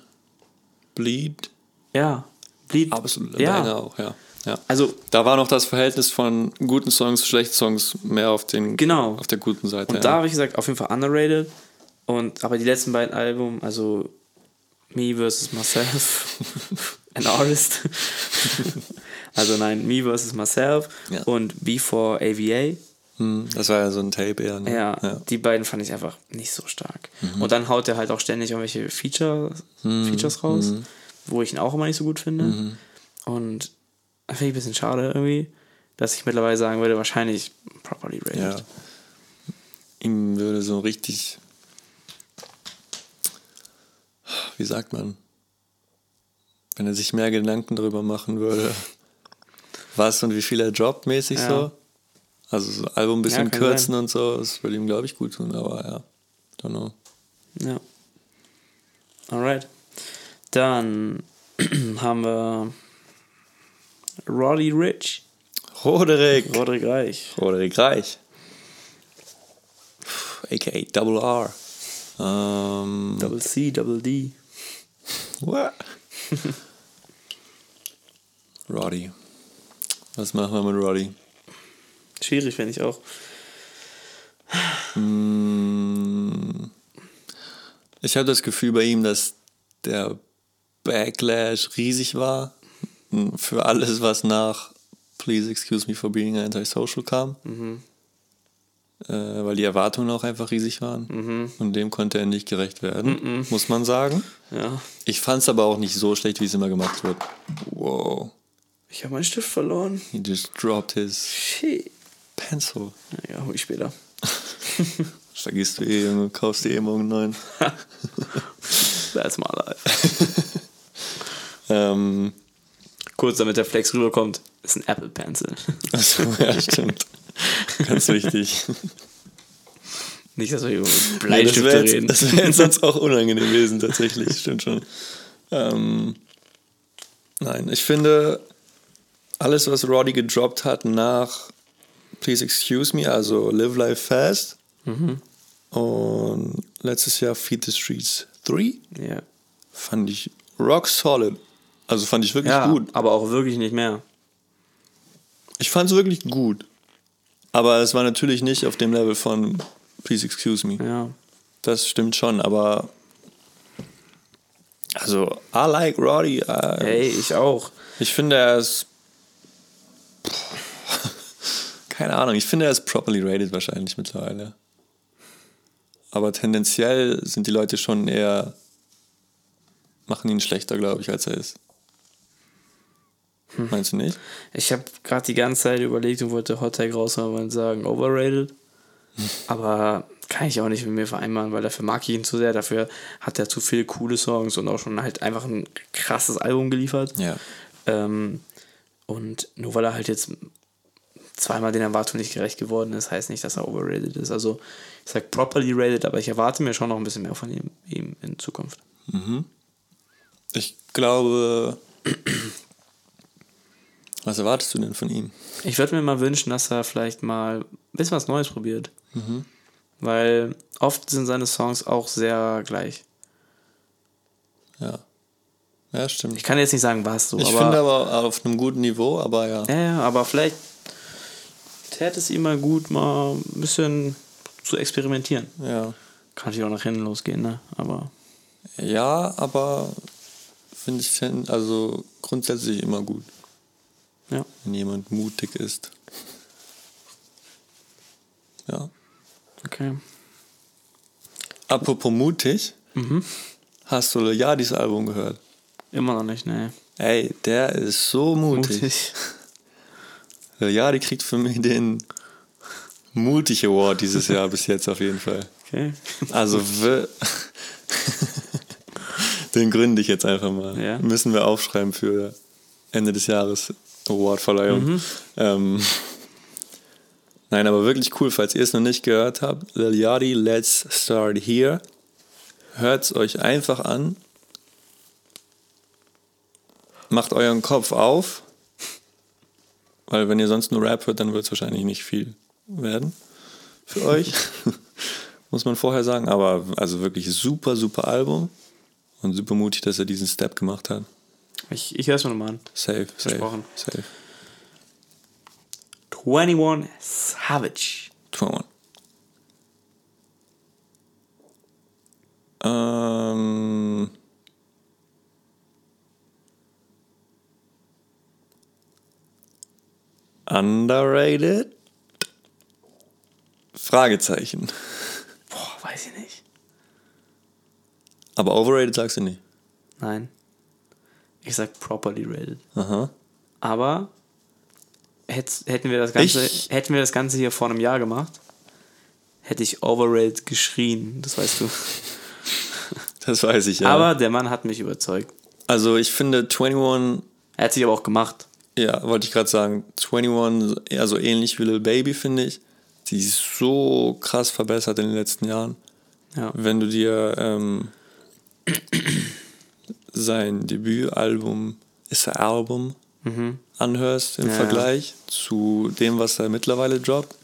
Bleed. Ja, Bleed. Absolut. ja. Auch, ja. Ja. Also Da war noch das Verhältnis von guten Songs, schlechten Songs mehr auf, den, Genau. auf der guten Seite. Und ja. da habe ich gesagt, auf jeden Fall underrated. Und aber die letzten beiden Alben, also Me vs. Myself, [laughs] an Artist. [laughs] also nein, Me vs. Myself Ja. und Before AVA. Hm, das war ja so ein Tape eher. Ne? Ja, die beiden fand ich einfach nicht so stark. Mhm. Und dann haut er halt auch ständig irgendwelche Features, Features raus, Mhm. wo ich ihn auch immer nicht so gut finde. Und das finde ich ein bisschen schade irgendwie, dass ich mittlerweile sagen würde, wahrscheinlich properly rated. Ja. Ihm würde so richtig. Wie sagt man? Wenn er sich mehr Gedanken darüber machen würde, was und wie viel er droppt, mäßig Ja. so. Also so Album ein bisschen Ja, kürzen sein. und so, das würde ihm, glaube ich, gut tun, aber ja. Don't know. Ja. Alright. Dann [clears throat] haben wir Roddy Rich. Roderick. Roderick Reich. Roderick Reich. A.k.a. Double R. Ähm, Double C, Double D. what? Roddy. Was machen wir mit Roddy? Schwierig, finde ich auch. Mm, Ich habe das Gefühl bei ihm, dass der Backlash riesig war für alles, was nach Please Excuse Me for Being Antisocial kam. Äh, weil die Erwartungen auch einfach riesig waren. Und dem konnte er nicht gerecht werden, muss man sagen. Ja. Ich fand es aber auch nicht so schlecht, wie es immer gemacht wird. Wow. Ich habe meinen Stift verloren. He just dropped his Shit. pencil. Ja, hol ich später. [laughs] Vergisst du eh, Junge, kaufst dir eh morgen neuen. [laughs] That's my life. [laughs] ähm, Kurz, damit der Flex rüberkommt, ist ein Apple Pencil. Achso, ja, [laughs] stimmt. Ganz wichtig. Nicht, dass wir über Nee, das Bleistifte wäre reden. jetzt, das wär jetzt sonst auch unangenehm gewesen, tatsächlich. Stimmt schon. Ähm, nein, ich finde, alles, was Roddy gedroppt hat nach Please Excuse Me, also Live Life Fast und letztes Jahr Feed the Streets 3, ja. fand ich rock solid. Also fand ich wirklich ja, gut. aber auch wirklich nicht mehr. Ich fand es wirklich gut. Aber es war natürlich nicht auf dem Level von Please Excuse Me. Ja. Das stimmt schon, aber also I like Roddy. Äh, Hey, ich auch. Ich finde er ist [laughs] keine Ahnung. Ich finde er ist properly rated wahrscheinlich mittlerweile. Aber tendenziell sind die Leute schon eher machen ihn schlechter, glaube ich, als er ist. Meinst du nicht? Ich habe gerade die ganze Zeit überlegt und wollte Hot Tag raushauen und sagen, overrated. [laughs] Aber kann ich auch nicht mit mir vereinbaren, weil dafür mag ich ihn zu sehr. Dafür hat er zu viele coole Songs und auch schon halt einfach ein krasses Album geliefert. Ja. Ähm, und nur weil er halt jetzt zweimal den Erwartungen nicht gerecht geworden ist, heißt nicht, dass er overrated ist. Also ich sag properly rated, aber ich erwarte mir schon noch ein bisschen mehr von ihm, ihm in Zukunft. Ich glaube. Was erwartest du denn von ihm? Ich würde mir mal wünschen, dass er vielleicht mal ein bisschen was Neues probiert. Weil oft sind seine Songs auch sehr gleich. Ja. Ja, stimmt. Ich kann jetzt nicht sagen, was so, Ich aber, finde aber auf einem guten Niveau, aber ja. ja, ja, aber vielleicht täte es ihm mal gut, mal ein bisschen zu experimentieren. Ja, Kann natürlich auch nach hinten losgehen, ne? Aber ja aber finde ich also grundsätzlich immer gut, ja. wenn jemand mutig ist. Ja. Okay. Apropos mutig, hast du Yardis Album gehört? Immer noch nicht, ne? Ey, der ist so mutig. Mutig. [laughs] Yardi kriegt für mich den Mutig Award dieses Jahr bis jetzt auf jeden Fall. Okay. Also wir- [laughs] den gründe ich jetzt einfach mal. Ja. Müssen wir aufschreiben für Ende des Jahres Awardverleihung. Mhm. Ähm, [laughs] nein, aber wirklich cool, falls ihr es noch nicht gehört habt. Lil Yachty, Let's Start Here. Hört es euch einfach an. Macht euren Kopf auf. Weil wenn ihr sonst nur Rap hört, dann wird es wahrscheinlich nicht viel werden für euch. [laughs] Muss man vorher sagen. Aber also wirklich super, super Album. Und super mutig, dass er diesen Step gemacht hat. Ich, ich höre es mir nochmal an. Safe, safe, Versprochen. safe. 21 Savage. 21. Ähm, underrated? Fragezeichen. Boah, weiß ich nicht. Aber overrated sagst du nicht. Nein. Ich sag properly rated. Aha. Aber hätt, hätten, wir das Ganze, Ich- hätten wir das Ganze hier vor einem Jahr gemacht, hätte ich overrated geschrien, das weißt du. [laughs] Das weiß ich ja. Aber der Mann hat mich überzeugt. also ich finde 21, Er hat sich aber auch gemacht. Ja, wollte ich gerade sagen. 21, eher so ähnlich wie Lil Baby, finde ich. Die ist so krass verbessert in den letzten Jahren. Ja. Wenn du dir ähm, sein Debütalbum, ist er Album, anhörst im Mhm. Ja, Vergleich zu dem, was er mittlerweile droppt.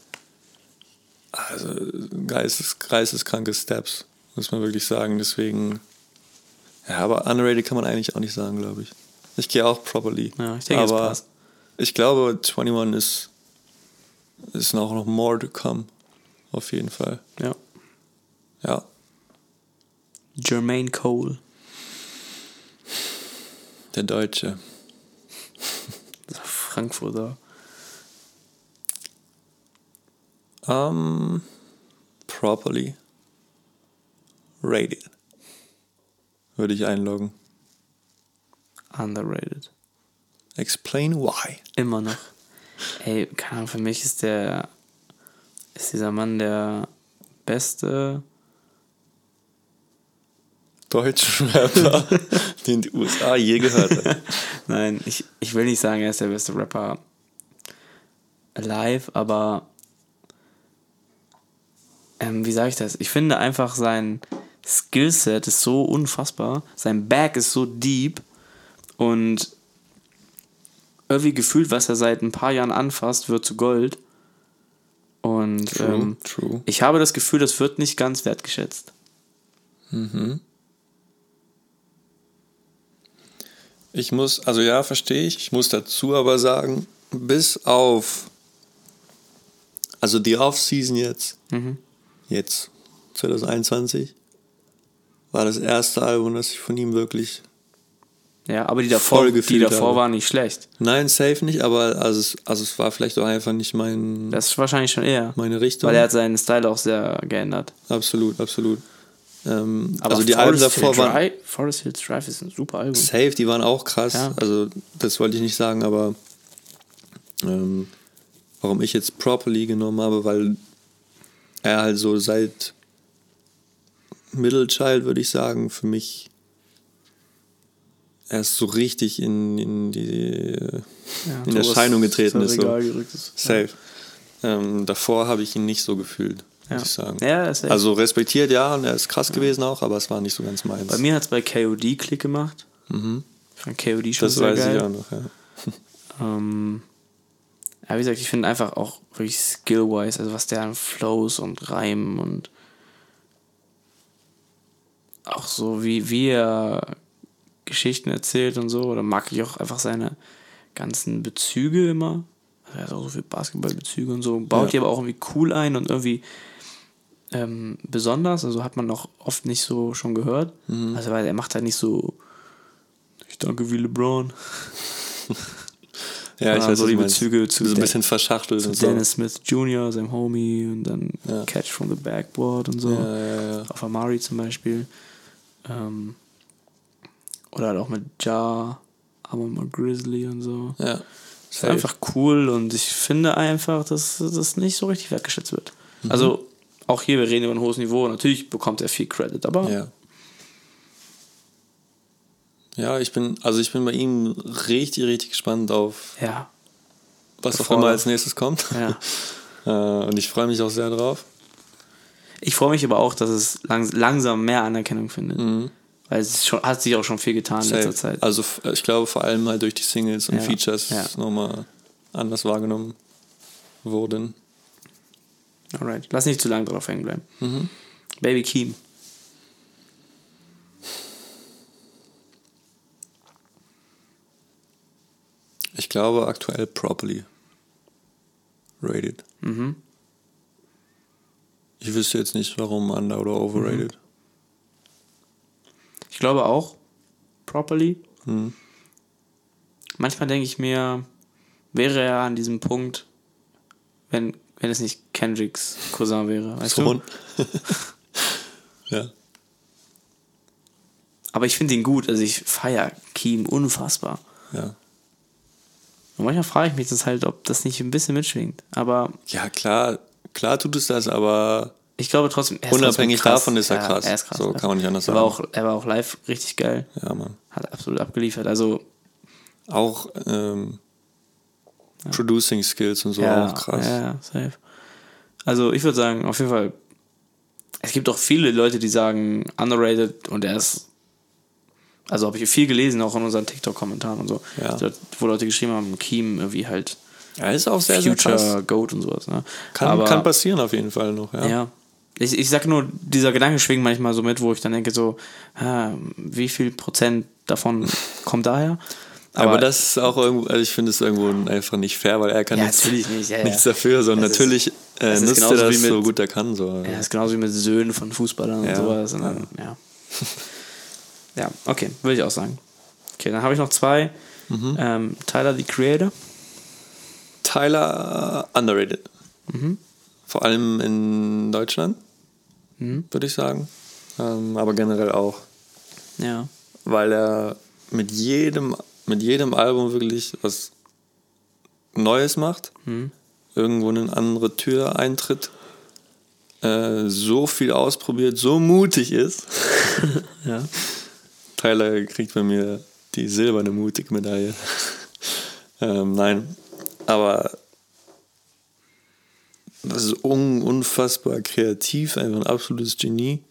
Also geistes, geisteskranke Steps, muss man wirklich sagen. Deswegen, ja, aber underrated kann man eigentlich auch nicht sagen, glaube ich. Ich gehe auch properly. Ja, ich denke, es aber passt. ich glaube, 21 ist, ist noch, noch more to come. Auf jeden Fall. Ja. Ja. Jermaine Cole. Der Deutsche. [laughs] Frankfurter. Um, properly rated. Würde ich einloggen. Underrated. Explain why. Immer noch. Ey, keine Ahnung, für mich ist der. Ist dieser Mann der beste. Deutschen Rapper, [laughs] den die USA je gehört hat. [laughs] Nein, ich, ich will nicht sagen, er ist der beste Rapper alive, aber. Ähm, wie sage ich das? Ich finde einfach sein Skillset ist so unfassbar. Sein Back ist so deep und irgendwie gefühlt, was er seit ein paar Jahren anfasst, wird zu Gold. Und True, ähm, true. ich habe das Gefühl, das wird nicht ganz wertgeschätzt. Ich muss, also ja, verstehe ich. Ich muss dazu aber sagen, bis auf, also die Off-Season jetzt, jetzt 2021, war das erste Album, das ich von ihm wirklich, Ja, aber die davor, die davor habe. waren nicht schlecht. nein, safe nicht, aber also es, also es war vielleicht auch einfach nicht mein, Das ist wahrscheinlich schon eher. meine Richtung. Weil er hat seinen Style auch sehr geändert. Absolut, absolut. Ähm, also die Alben davor Hill waren Forest Hills Drive ist ein super Album. safe, die waren auch krass. Ja. Also das wollte ich nicht sagen, aber ähm, warum ich jetzt Properly genommen habe, weil er halt so seit Middle Child, würde ich sagen, für mich erst so richtig in, in die Ja, in Erscheinung getreten ist. So. Safe. Ähm, davor habe ich ihn nicht so gefühlt, Ja. muss ich sagen. Ja, ist echt. Also respektiert, ja, und er ist krass gewesen auch, aber es war nicht so ganz meins. Bei mir hat es bei KOD Klick gemacht. Ich fand KOD schon das sehr weiß geil. ich auch noch, ja. [laughs] Ähm, ja, wie gesagt, ich finde einfach auch wirklich skill-wise, also was der an Flows und Reimen und auch so, wie, wie er Geschichten erzählt und so, oder mag ich auch einfach seine ganzen Bezüge immer. Also er hat auch so viel Basketballbezüge und so, baut Ja. die aber auch irgendwie cool ein und irgendwie ähm, besonders, also hat man noch oft nicht so schon gehört. Also weil er macht halt nicht so, ich danke wie LeBron. [laughs] Ja, ich weiß, so die. Bezüge zu so ein bisschen verschachtelt zu und so. Dennis Smith Jr., seinem Homie, und dann Ja. Catch from the Backboard und so. Ja, ja. Auf Amari zum Beispiel. Ähm, oder halt auch mit Ja, aber mal Grizzly und so. Ja. ist einfach cool und ich finde einfach, dass das nicht so richtig wertgeschätzt wird. Mhm. Also, auch hier, wir reden über ein hohes Niveau. Natürlich bekommt er viel Credit, aber Ja. Ja, ich bin, also ich bin bei ihm richtig, richtig gespannt auf, ja. was auch Bevor- immer als nächstes kommt. ja. [laughs] Äh, und ich freue mich auch sehr drauf. Ich freue mich aber auch, dass es lang, langsam mehr Anerkennung findet. Mhm. Weil es schon, hat sich auch schon viel getan in letzter. Zeit. Also f- ich glaube vor allem halt durch die Singles und Ja, Features nochmal anders wahrgenommen wurden. Alright. Lass nicht zu lange drauf hängen bleiben. Mhm. Baby Keem. Ich glaube aktuell properly rated. Mhm. Ich wüsste jetzt nicht, warum under oder overrated. Ich glaube auch, properly. Mhm. Manchmal denke ich mir, wäre er an diesem Punkt, wenn, wenn es nicht Kendricks Cousin wäre, weißt Sohn. du? [laughs] ja. Aber ich finde ihn gut, also ich feiere Keem unfassbar. Ja. Und manchmal frage ich mich das halt, ob das nicht ein bisschen mitschwingt. Aber Ja, klar, klar tut es das, aber ich glaube trotzdem, er ist Unabhängig trotzdem davon ist er Ja, krass. Er ist krass. So kann man nicht anders er war sagen. Auch, er war auch live richtig geil. ja, Mann. Hat absolut abgeliefert. Also, Auch ähm, Producing Skills und so ja, auch krass. Ja, safe. Also ich würde sagen, auf jeden Fall, es gibt auch viele Leute, die sagen underrated und er ist, also habe ich viel gelesen, auch in unseren TikTok-Kommentaren und so, Ja. wo Leute geschrieben haben, Keem irgendwie halt Ja, ist auch sehr, sehr Future krass. Goat und sowas. Ne? Kann, Aber, kann passieren auf jeden Fall noch, ja. Ja. Ich, ich sag nur, dieser Gedanke schwingt manchmal so mit, wo ich dann denke, so, ah, wie viel Prozent davon kommt daher? Aber, das ist auch irgendwo, also ich finde es irgendwo einfach nicht fair, weil er kann Ja, nichts, nicht, ja, nichts dafür, sondern ist- natürlich äh, ist nutzt er das mit- so gut er kann. So. Ja, ist genauso wie mit Söhnen von Fußballern und sowas. Und dann, ja. ja, okay, würde ich auch sagen. Okay, dann habe ich noch zwei. Mhm. Ähm, Tyler, the Creator. Tyler äh, underrated. Mhm. Vor allem in Deutschland, würde ich sagen. Ähm, aber generell auch, Ja. weil er mit jedem, mit jedem Album wirklich was Neues macht, Mhm. irgendwo in eine andere Tür eintritt, äh, so viel ausprobiert, so mutig ist. [laughs] Ja. Tyler kriegt bei mir die silberne Mutig-Medaille. ähm, nein, aber das ist un unfassbar kreativ, einfach ein absolutes Genie,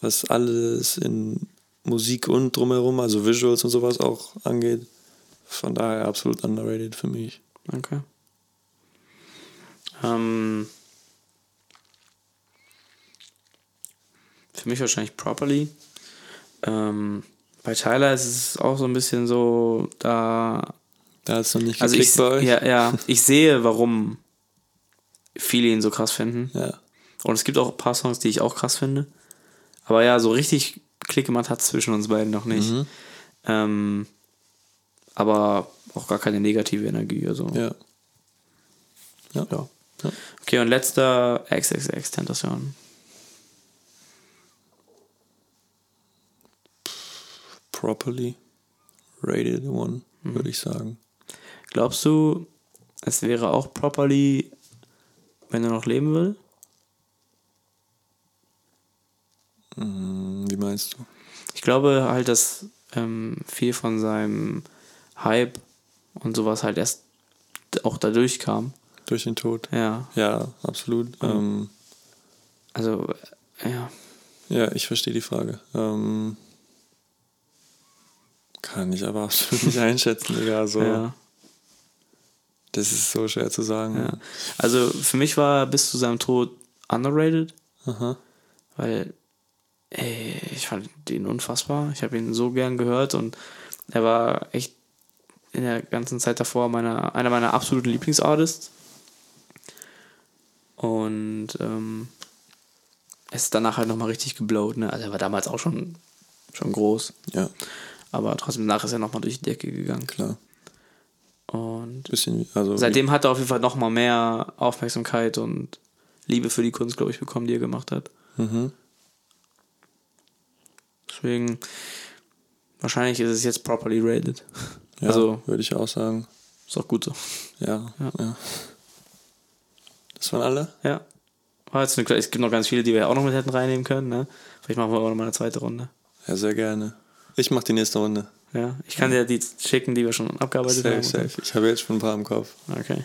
was alles in Musik und drumherum, also Visuals und sowas auch angeht. Von daher absolut underrated für mich. Okay. Ähm, für mich wahrscheinlich Properly. Ähm, bei Tyler ist es auch so ein bisschen so, da Da es noch nicht Also ich, bei euch. ja, ja, ich sehe, warum viele ihn so krass finden. ja. Und es gibt auch ein paar Songs, die ich auch krass finde. Aber ja, so richtig Klick gemacht hat zwischen uns beiden noch nicht. Mhm. Ähm, aber auch gar keine negative Energie. Also. Ja. Ja. Ja. Ja. Okay, und letzter XXX Tentation. Properly rated one, Mhm. würde ich sagen. Glaubst du, es wäre auch properly, wenn er noch leben will? Hm, Wie meinst du? Ich glaube halt, dass ähm, viel von seinem Hype und sowas halt erst auch dadurch kam. Durch den Tod? Ja, Ja, absolut. Ähm, also, äh, ja. ja, ich verstehe die Frage. Ähm, kann ich aber [laughs] absolut nicht einschätzen, Digga. Also, ja. Das ist so schwer zu sagen. Ja. Also für mich war er bis zu seinem Tod underrated, Aha. weil ey, ich fand ihn unfassbar. Ich habe ihn so gern gehört und er war echt in der ganzen Zeit davor meiner, einer meiner absoluten Lieblingsartists. Und ähm, es ist danach halt nochmal richtig geblowt. Ne? Also er war damals auch schon, schon groß, Ja, aber trotzdem danach ist er nochmal durch die Decke gegangen. klar. Und Bisschen, also Seitdem hat er auf jeden Fall noch mal mehr Aufmerksamkeit und Liebe für die Kunst, glaube ich, bekommen, die er gemacht hat. Mhm. Deswegen, wahrscheinlich ist es jetzt properly rated. Ja, Also, würde ich auch sagen. ist auch gut so. Ja, Ja. ja. Das waren alle? Ja. War jetzt eine, es gibt noch ganz viele, die wir auch noch mit hätten reinnehmen können. Ne? Vielleicht machen wir auch noch mal eine zweite Runde. Ja, sehr gerne. Ich mache die nächste Runde. Ja, ich kann dir die schicken, die wir schon abgearbeitet Safe, haben. safe. Ich habe jetzt schon ein paar im Kopf. Okay.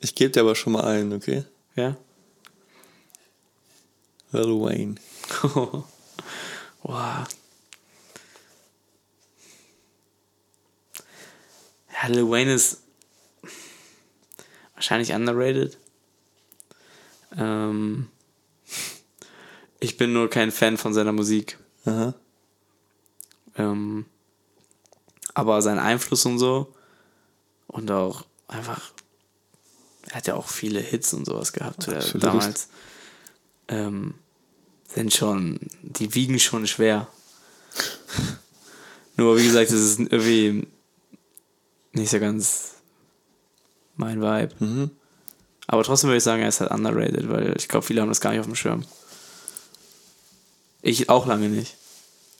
Ich gebe dir aber schon mal einen, okay? Ja. Lil Wayne. [laughs] wow. Ja, Lil Wayne ist wahrscheinlich underrated. Ähm, ich bin nur kein Fan von seiner Musik. Aha. Ähm, aber sein Einfluss und so und auch einfach, er hat ja auch viele Hits und sowas gehabt äh, Absolut. damals. Ähm, sind schon, die wiegen schon schwer. [laughs] Nur wie gesagt, es ist irgendwie nicht so ganz mein Vibe. Mhm. Aber trotzdem würde ich sagen, er ist halt underrated, weil ich glaube, viele haben das gar nicht auf dem Schirm. Ich auch lange nicht.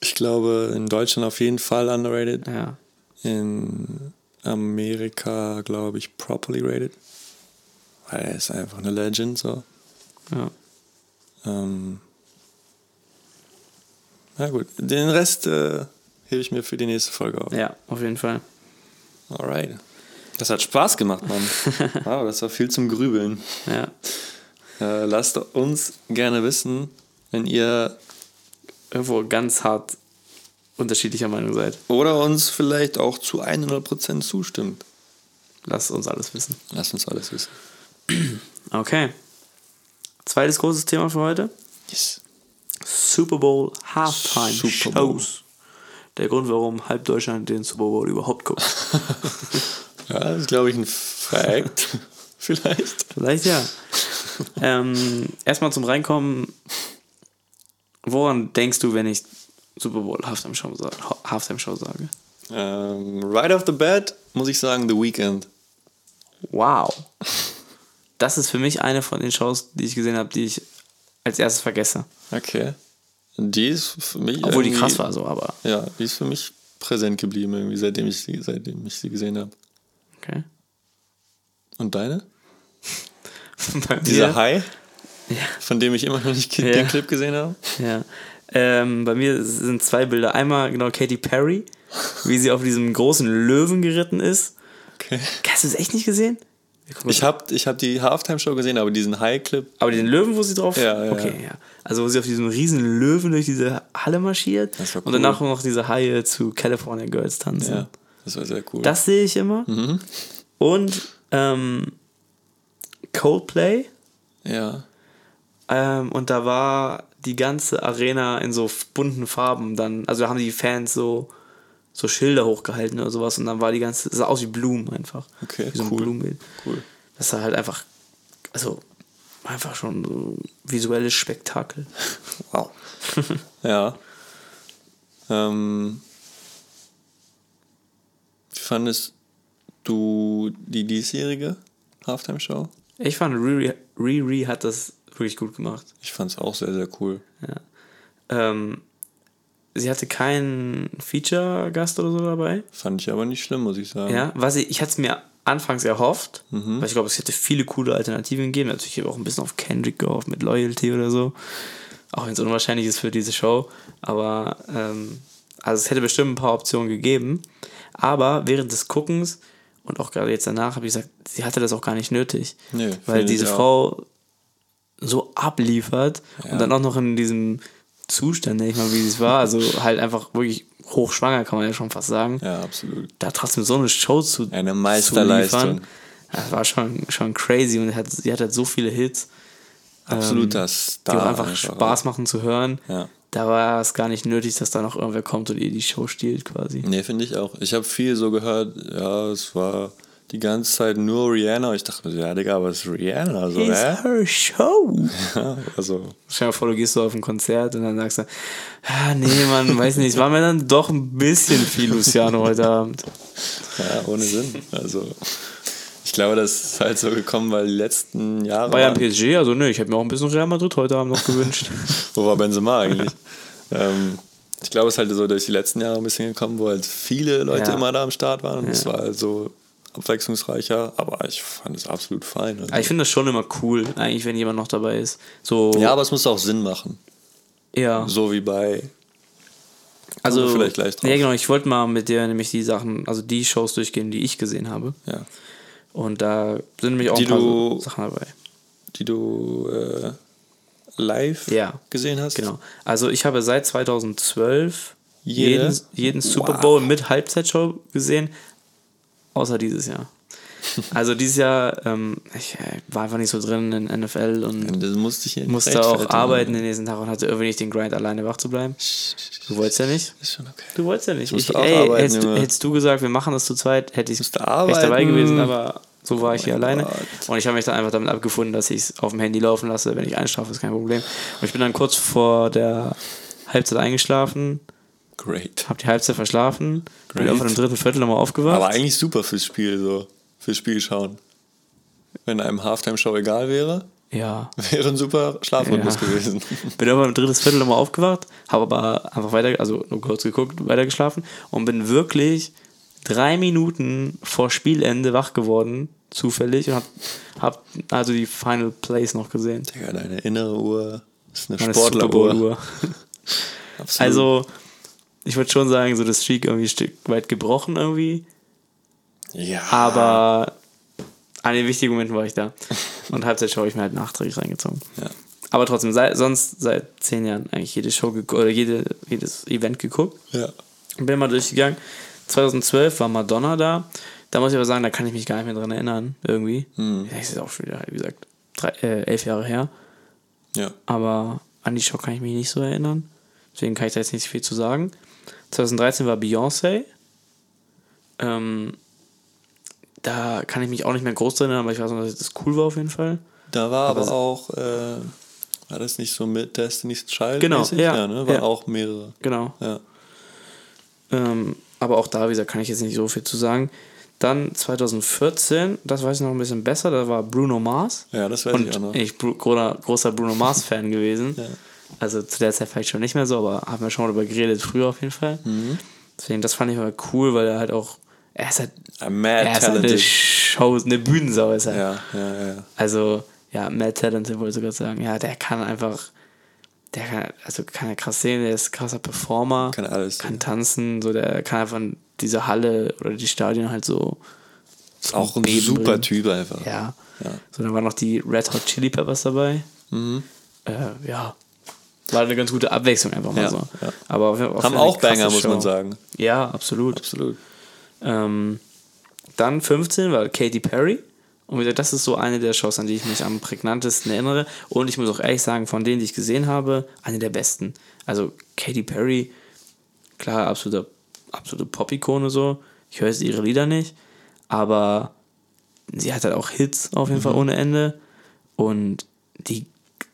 Ich glaube, in Deutschland auf jeden Fall underrated. Ja. In Amerika, glaube ich, properly rated. Weil er ist einfach eine Legend, so. ja. Ähm, na gut, den Rest äh, hebe ich mir für die nächste Folge auf. Ja, auf jeden Fall. Alright. Das hat Spaß gemacht, Mann. wow, [laughs] das war viel zum Grübeln. Ja. Äh, lasst uns gerne wissen, wenn ihr Irgendwo ganz hart unterschiedlicher Meinung seid. oder uns vielleicht auch zu 100% zustimmt. Lasst uns alles wissen. Lasst uns alles wissen. Okay. Zweites großes Thema für heute. Yes. Super Bowl Halftime Super Bowl. Shows. Der Grund, warum halb Deutschland den Super Bowl überhaupt guckt. [laughs] Ja, das ist, glaube ich, ein Fact. [laughs] vielleicht. Vielleicht ja. ähm, erstmal zum Reinkommen. Woran denkst du, wenn ich Super Bowl Halftime Show, Halftime Show sage? Ähm, right off the bat muss ich sagen, The Weeknd. Wow. Das ist für mich eine von den Shows, die ich gesehen habe, die ich als erstes vergesse. Okay. Die ist für mich. Obwohl die krass war so, aber. Ja, die ist für mich präsent geblieben, irgendwie, seitdem ich sie, seitdem ich sie gesehen habe. Okay. Und deine? [laughs] Dieser High, Ja. von dem ich immer noch nicht Ja. den Clip gesehen habe. Ja. Ähm, bei mir sind zwei Bilder. Einmal genau Katy Perry, wie sie auf diesem großen Löwen geritten ist. Okay. Hast du es echt nicht gesehen? Ich habe ich hab die Halftime-Show gesehen, aber diesen High-Clip, Aber den Löwen, wo sie drauf. Ja, ja, Okay, ja. Also wo sie auf diesem riesen Löwen durch diese Halle marschiert Das war und cool. danach noch diese Haie zu California Girls tanzen. ja, das war sehr cool. Das sehe ich immer. Mhm. Und ähm, Coldplay. ja. Ähm, und da war die ganze Arena in so bunten Farben dann. Also da haben die Fans so, so Schilder hochgehalten oder sowas und dann war die ganze. Das sah aus wie Blumen einfach. Okay, Wie so ein cool. Blumenbild. Cool. Das war halt einfach. Also einfach schon so visuelles Spektakel. [laughs] Wow. [laughs] ja. Ähm, wie fandest du die diesjährige Halftime-Show? Ich fand, Riri, Riri hat das wirklich gut gemacht. Ich fand es auch sehr, sehr cool. Ähm, sie hatte keinen Feature-Gast oder so dabei. Fand ich aber nicht schlimm, muss ich sagen. Ja, was ich, ich hatte es mir anfangs erhofft, Mhm. weil ich glaube, es hätte viele coole Alternativen gegeben. Natürlich habe ich auch ein bisschen auf Kendrick gehofft mit Loyalty oder so. Auch wenn es unwahrscheinlich ist für diese Show. Aber ähm, also es hätte bestimmt ein paar Optionen gegeben. Aber während des Guckens und auch gerade jetzt danach habe ich gesagt, sie hatte das auch gar nicht nötig. Nee, weil diese. Frau so abliefert Ja. und dann auch noch in diesem Zustand, denke ich mal, wie es war. Also halt einfach wirklich hochschwanger, kann man ja schon fast sagen Ja, absolut. da trotzdem so eine Show zu Eine Meisterleistung. zu liefern, Das war schon, schon crazy und hat, sie hat halt so viele Hits, Absoluter die Star. auch einfach Spaß machen zu hören. Ja. Da war es gar nicht nötig, dass da noch irgendwer kommt und ihr die Show stiehlt quasi. Nee, finde ich auch. Ich habe viel so gehört, ja, es war die ganze Zeit nur Rihanna. Und ich dachte mir, ja, Digga, aber es ist Rihanna, so, It's hä? her show. [laughs] Ja, also, Stell dir vor, du gehst so auf ein Konzert und dann sagst du, ah, nee, man, weiß nicht, es war mir dann doch ein bisschen viel Luciano heute Abend. ja, ohne Sinn. Also, ich glaube, das ist halt so gekommen, weil die letzten Jahre. Bayern PSG, also nö, ich hätte mir auch ein bisschen Real Madrid heute Abend noch gewünscht. [laughs] Wo war Benzema eigentlich? ähm, ich glaube, es ist halt so durch die letzten Jahre ein bisschen gekommen, wo halt viele Leute Ja. immer da am Start waren. Und es Ja. war halt so abwechslungsreicher, aber ich fand es absolut fein. Also. Ich finde das schon immer cool, eigentlich, wenn jemand noch dabei ist. So, ja, aber es muss auch Sinn machen. ja. So wie bei. Also, vielleicht gleich drauf. Ja, genau. Ich wollte mal mit dir nämlich die Sachen, also die Shows durchgehen, die ich gesehen habe. Ja. Und da sind nämlich auch Die ein paar du- Sachen dabei. Die du äh, live Ja. gesehen hast. Genau. Also ich habe seit 2012 Jede? jeden, jeden Super Wow. Bowl mit Halbzeitshow gesehen, außer dieses Jahr. Also dieses Jahr, ähm, ich äh, war einfach nicht so drin in NFL und Das musste auch arbeiten den nächsten Tag und hatte irgendwie nicht den Grind, alleine wach zu bleiben. Du wolltest ja nicht. Ist schon okay. Du wolltest ja nicht. Ich, ey, arbeiten, hättest, du, hättest du gesagt, wir machen das zu zweit, hätte ich echt dabei gewesen, aber so war ich hier alleine. Gott. Und ich habe mich dann einfach damit abgefunden, dass ich es auf dem Handy laufen lasse. Wenn ich einschlafe, ist kein Problem. Und ich bin dann kurz vor der Halbzeit eingeschlafen, Great. habe die Halbzeit verschlafen, bin auf dem dritten Viertel nochmal aufgewacht. Aber eigentlich super fürs Spiel, so. Fürs Spiel schauen. Wenn einem Halftime-Show egal wäre, ja. wäre ein super Schlafrhythmus Ja. gewesen. [laughs] Bin aber im drittes Viertel nochmal aufgewacht, habe aber einfach weiter, also nur kurz geguckt, weiter geschlafen und bin wirklich drei Minuten vor Spielende wach geworden, zufällig, und hab, hab also die Final Plays noch gesehen. Digga, deine innere Uhr ist eine Sportleruhr. [laughs] Also, ich würde schon sagen, so das Streak irgendwie ein Stück weit gebrochen irgendwie. Ja. Aber an den wichtigen Momenten war ich da. [laughs] Und Halbzeitshow habe ich mir halt nachträglich reingezogen. Ja. Aber trotzdem, seit, sonst seit zehn Jahren eigentlich jede Show oder jede, jedes Event geguckt. Ja. Und bin mal durchgegangen. 2012 war Madonna da. Da muss ich aber sagen, da kann ich mich gar nicht mehr dran erinnern, irgendwie. Hm. Ja, das ist auch schon wieder, wie gesagt, drei, äh, elf Jahre her. Ja. Aber an die Show kann ich mich nicht so erinnern. Deswegen kann ich da jetzt nicht viel zu sagen. 2013 war Beyoncé. Ähm, da kann ich mich auch nicht mehr groß dran erinnern, aber ich weiß noch, dass das cool war auf jeden Fall. Da war aber, Aber- auch, äh, war das nicht so mit Destiny's Child? Genau, mäßig? ja, ne? War ja. auch mehrere. Genau. Ja. Ähm, aber auch da, wie gesagt, kann ich jetzt nicht so viel zu sagen. Dann 2014, das weiß ich noch ein bisschen besser, da war Bruno Mars. Ja, das weiß Und ich auch noch. ich bin großer, großer Bruno Mars-Fan [laughs] gewesen. Ja. Also zu der Zeit vielleicht schon nicht mehr so, aber haben wir schon mal darüber geredet, früher auf jeden Fall. Mhm. Deswegen, das fand ich mal cool, weil er halt auch, er ist halt, Ah, Mad er ist halt eine. Show, eine Bühnensau ist er. Ja, ja, ja. Also, ja, Mad Talented wollte ich sogar sagen. Ja, der kann einfach, der kann, also kann er krass sehen, der ist ein krasser Performer. Kann alles. Kann tanzen, so der kann einfach diese Halle oder die Stadien halt so. auch ein Beben super bringen. Typ einfach. Ja. Ja. Mhm. So, dann waren noch die Red Hot Chili Peppers dabei. Äh, ja. War eine ganz gute Abwechslung einfach mal Ja, so. ja. Aber Haben auch Banger, muss man sagen. Ja, absolut. Absolut. Ähm, dann 15 war Katy Perry. Und wie gesagt, das ist so eine der Shows, an die ich mich am prägnantesten erinnere. Und ich muss auch ehrlich sagen, von denen, die ich gesehen habe, eine der besten. Also Katy Perry, klar, absolute, absolute Pop-Ikone so. Ich höre jetzt ihre Lieder nicht. Aber sie hat halt auch Hits auf jeden Fall ohne Ende. Und die,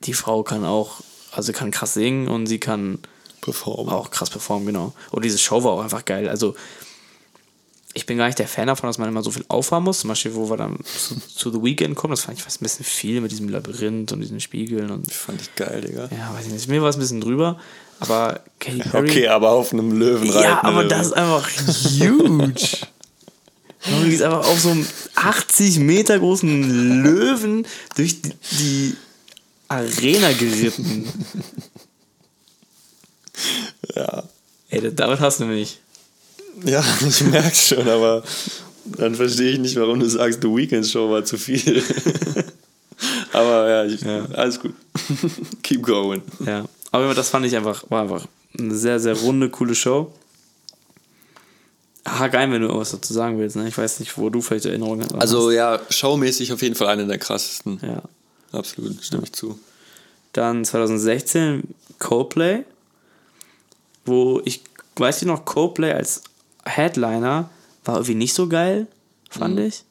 die Frau kann auch, also kann krass singen und sie kann Perform. auch krass performen, genau. Und diese Show war auch einfach geil. Also, ich bin gar nicht der Fan davon, dass man immer so viel auffahren muss. Zum Beispiel, wo wir dann zu, zu The Weekend kommen, das fand ich fast ein bisschen viel mit diesem Labyrinth und diesen Spiegeln und Fand ich geil, Digga. ja, weiß ich nicht. Mir war es ein bisschen drüber, aber Katy Perry. Okay, aber auf einem Löwen reiten. ja, aber das ist einfach huge. Und die ist einfach auf so einem 80 Meter großen Löwen durch die, die Arena geritten. [laughs] Ja. Ey, damit hast du mich. Ja, [laughs] ich merk's schon, aber dann verstehe ich nicht, warum du sagst, The Weekend Show war zu viel. [laughs] aber ja, ich, alles gut. Keep going. Ja, aber das fand ich einfach, war einfach eine sehr, sehr runde, coole Show. Hak ein, wenn du irgendwas dazu sagen willst. Ne? Ich weiß nicht, wo du vielleicht Erinnerungen hast. Also ja, showmäßig auf jeden Fall eine der krassesten. ja. Absolut, stimme ich zu. Dann 2016 Coldplay, wo ich, weiß ich noch, Coldplay als Headliner war irgendwie nicht so geil, fand ich.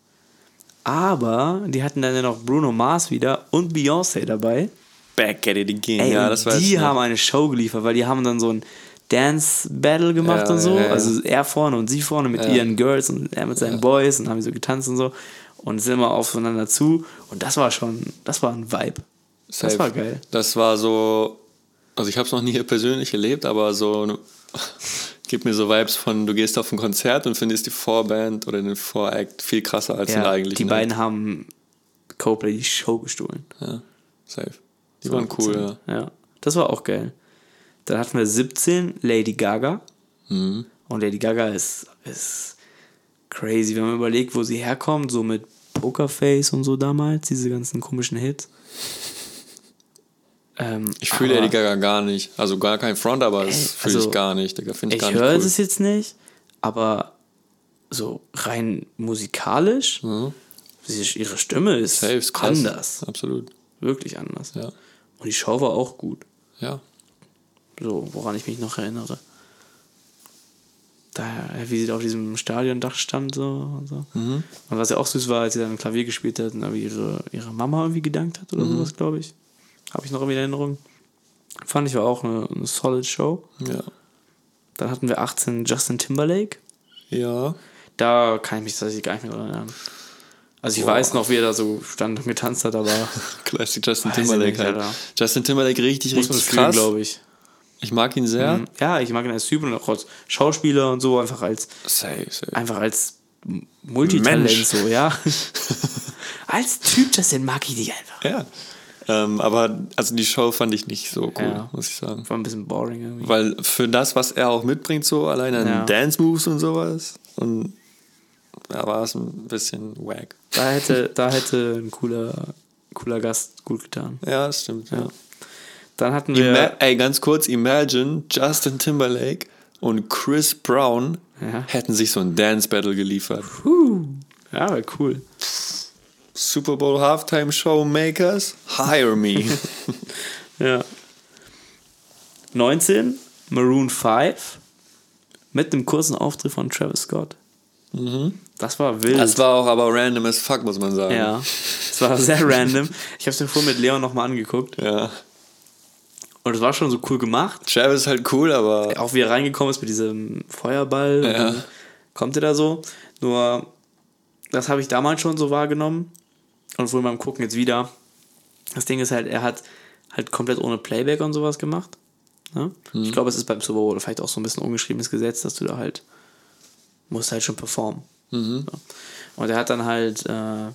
Aber die hatten dann ja noch Bruno Mars wieder und Beyoncé dabei. Back at it again. Ey, ja, das weiß die haben eine Show geliefert, weil die haben dann so ein Dance-Battle gemacht Ja, und so. ja, ja. Also er vorne und sie vorne mit ihren Girls und er mit seinen Boys und haben so getanzt und so. Und sind immer aufeinander zu. Und das war schon, das war ein Vibe. Das Safe. war geil. Das war so, also ich habe es noch nie persönlich erlebt, aber so [laughs] gibt mir so Vibes von, du gehst auf ein Konzert und findest die Vorband oder den Voract viel krasser als den Ja, eigentlichen. die beiden haben Coldplay die Show gestohlen. Ja, safe. Die waren cool, ja. Ja, das war auch geil. Dann hatten wir 17 Lady Gaga. Mhm. Und Lady Gaga ist, ist crazy, wenn man überlegt, wo sie herkommt, so mit Pokerface und so damals, diese ganzen komischen Hits. Ähm, Ich fühle Lady Gaga gar nicht. Also gar kein Front, aber das fühle also, ich gar nicht. Digga, ich, Ich höre cool. das jetzt nicht, aber so rein musikalisch, sie, ihre Stimme ist Mhm. Safe, ist anders. Absolut. Wirklich anders. Ja. Und die Show war auch gut. Ja. So, woran ich mich noch erinnere. Da, wie sie da auf diesem Stadiondach stand so und so. Mhm. Und was ja auch süß war, als sie dann Klavier gespielt hat und aber ihre, ihre Mama irgendwie gedankt hat oder Mhm. sowas, glaube ich. Habe ich noch irgendwie in Erinnerung. Fand ich war auch eine, eine solid Show. Ja. Dann hatten wir 18 Justin Timberlake. Ja. Da kann ich mich tatsächlich gar nicht mehr dran erinnern. Also ich Boah. weiß noch, wie er da so stand und getanzt hat, aber [laughs] Classic Justin Timberlake nicht, halt. Alter. Justin Timberlake richtig, muss richtig krass. glaube ich. Ich mag ihn sehr. Ja, ich mag ihn als Typ und auch als Schauspieler und so, einfach als Safe, safe. einfach als Multitalent Mensch. so, ja. [laughs] als Typ, Justin mag ich dich einfach. Ja. Ähm, aber also die Show fand ich nicht so cool, Ja. muss ich sagen. War ein bisschen boring irgendwie. Weil für das, was er auch mitbringt, so alleine an Ja. Dance-Moves und sowas, und da war es ein bisschen wack. Da hätte, da hätte ein cooler, cooler Gast gut getan. Ja, das stimmt. Ja. Dann hatten wir. Ima ey, ganz kurz, imagine Justin Timberlake und Chris Brown Ja. hätten sich so ein Dance Battle geliefert. ja, war cool. Super Bowl Halftime Show Makers, hire me. [laughs] Ja. 19, Maroon 5 mit einem kurzen Auftritt von Travis Scott. Das war wild. das war auch aber random as fuck, muss man sagen. ja, das war sehr random. Ich habe es mir vorhin mit Leon nochmal angeguckt ja. Und es war schon so cool gemacht. Travis ist halt cool, aber Auch wie er reingekommen ist mit diesem Feuerball. und Ja. Kommt er da so. Nur, das habe ich damals schon so wahrgenommen. Und wohl beim Gucken jetzt wieder. Das Ding ist halt, er hat halt komplett ohne Playback und sowas gemacht. Ne? Mhm. Ich glaube, es ist beim Super Bowl vielleicht auch so ein bisschen ungeschriebenes Gesetz, dass du da halt musst halt schon performen. Mhm. So. Und er hat dann halt äh,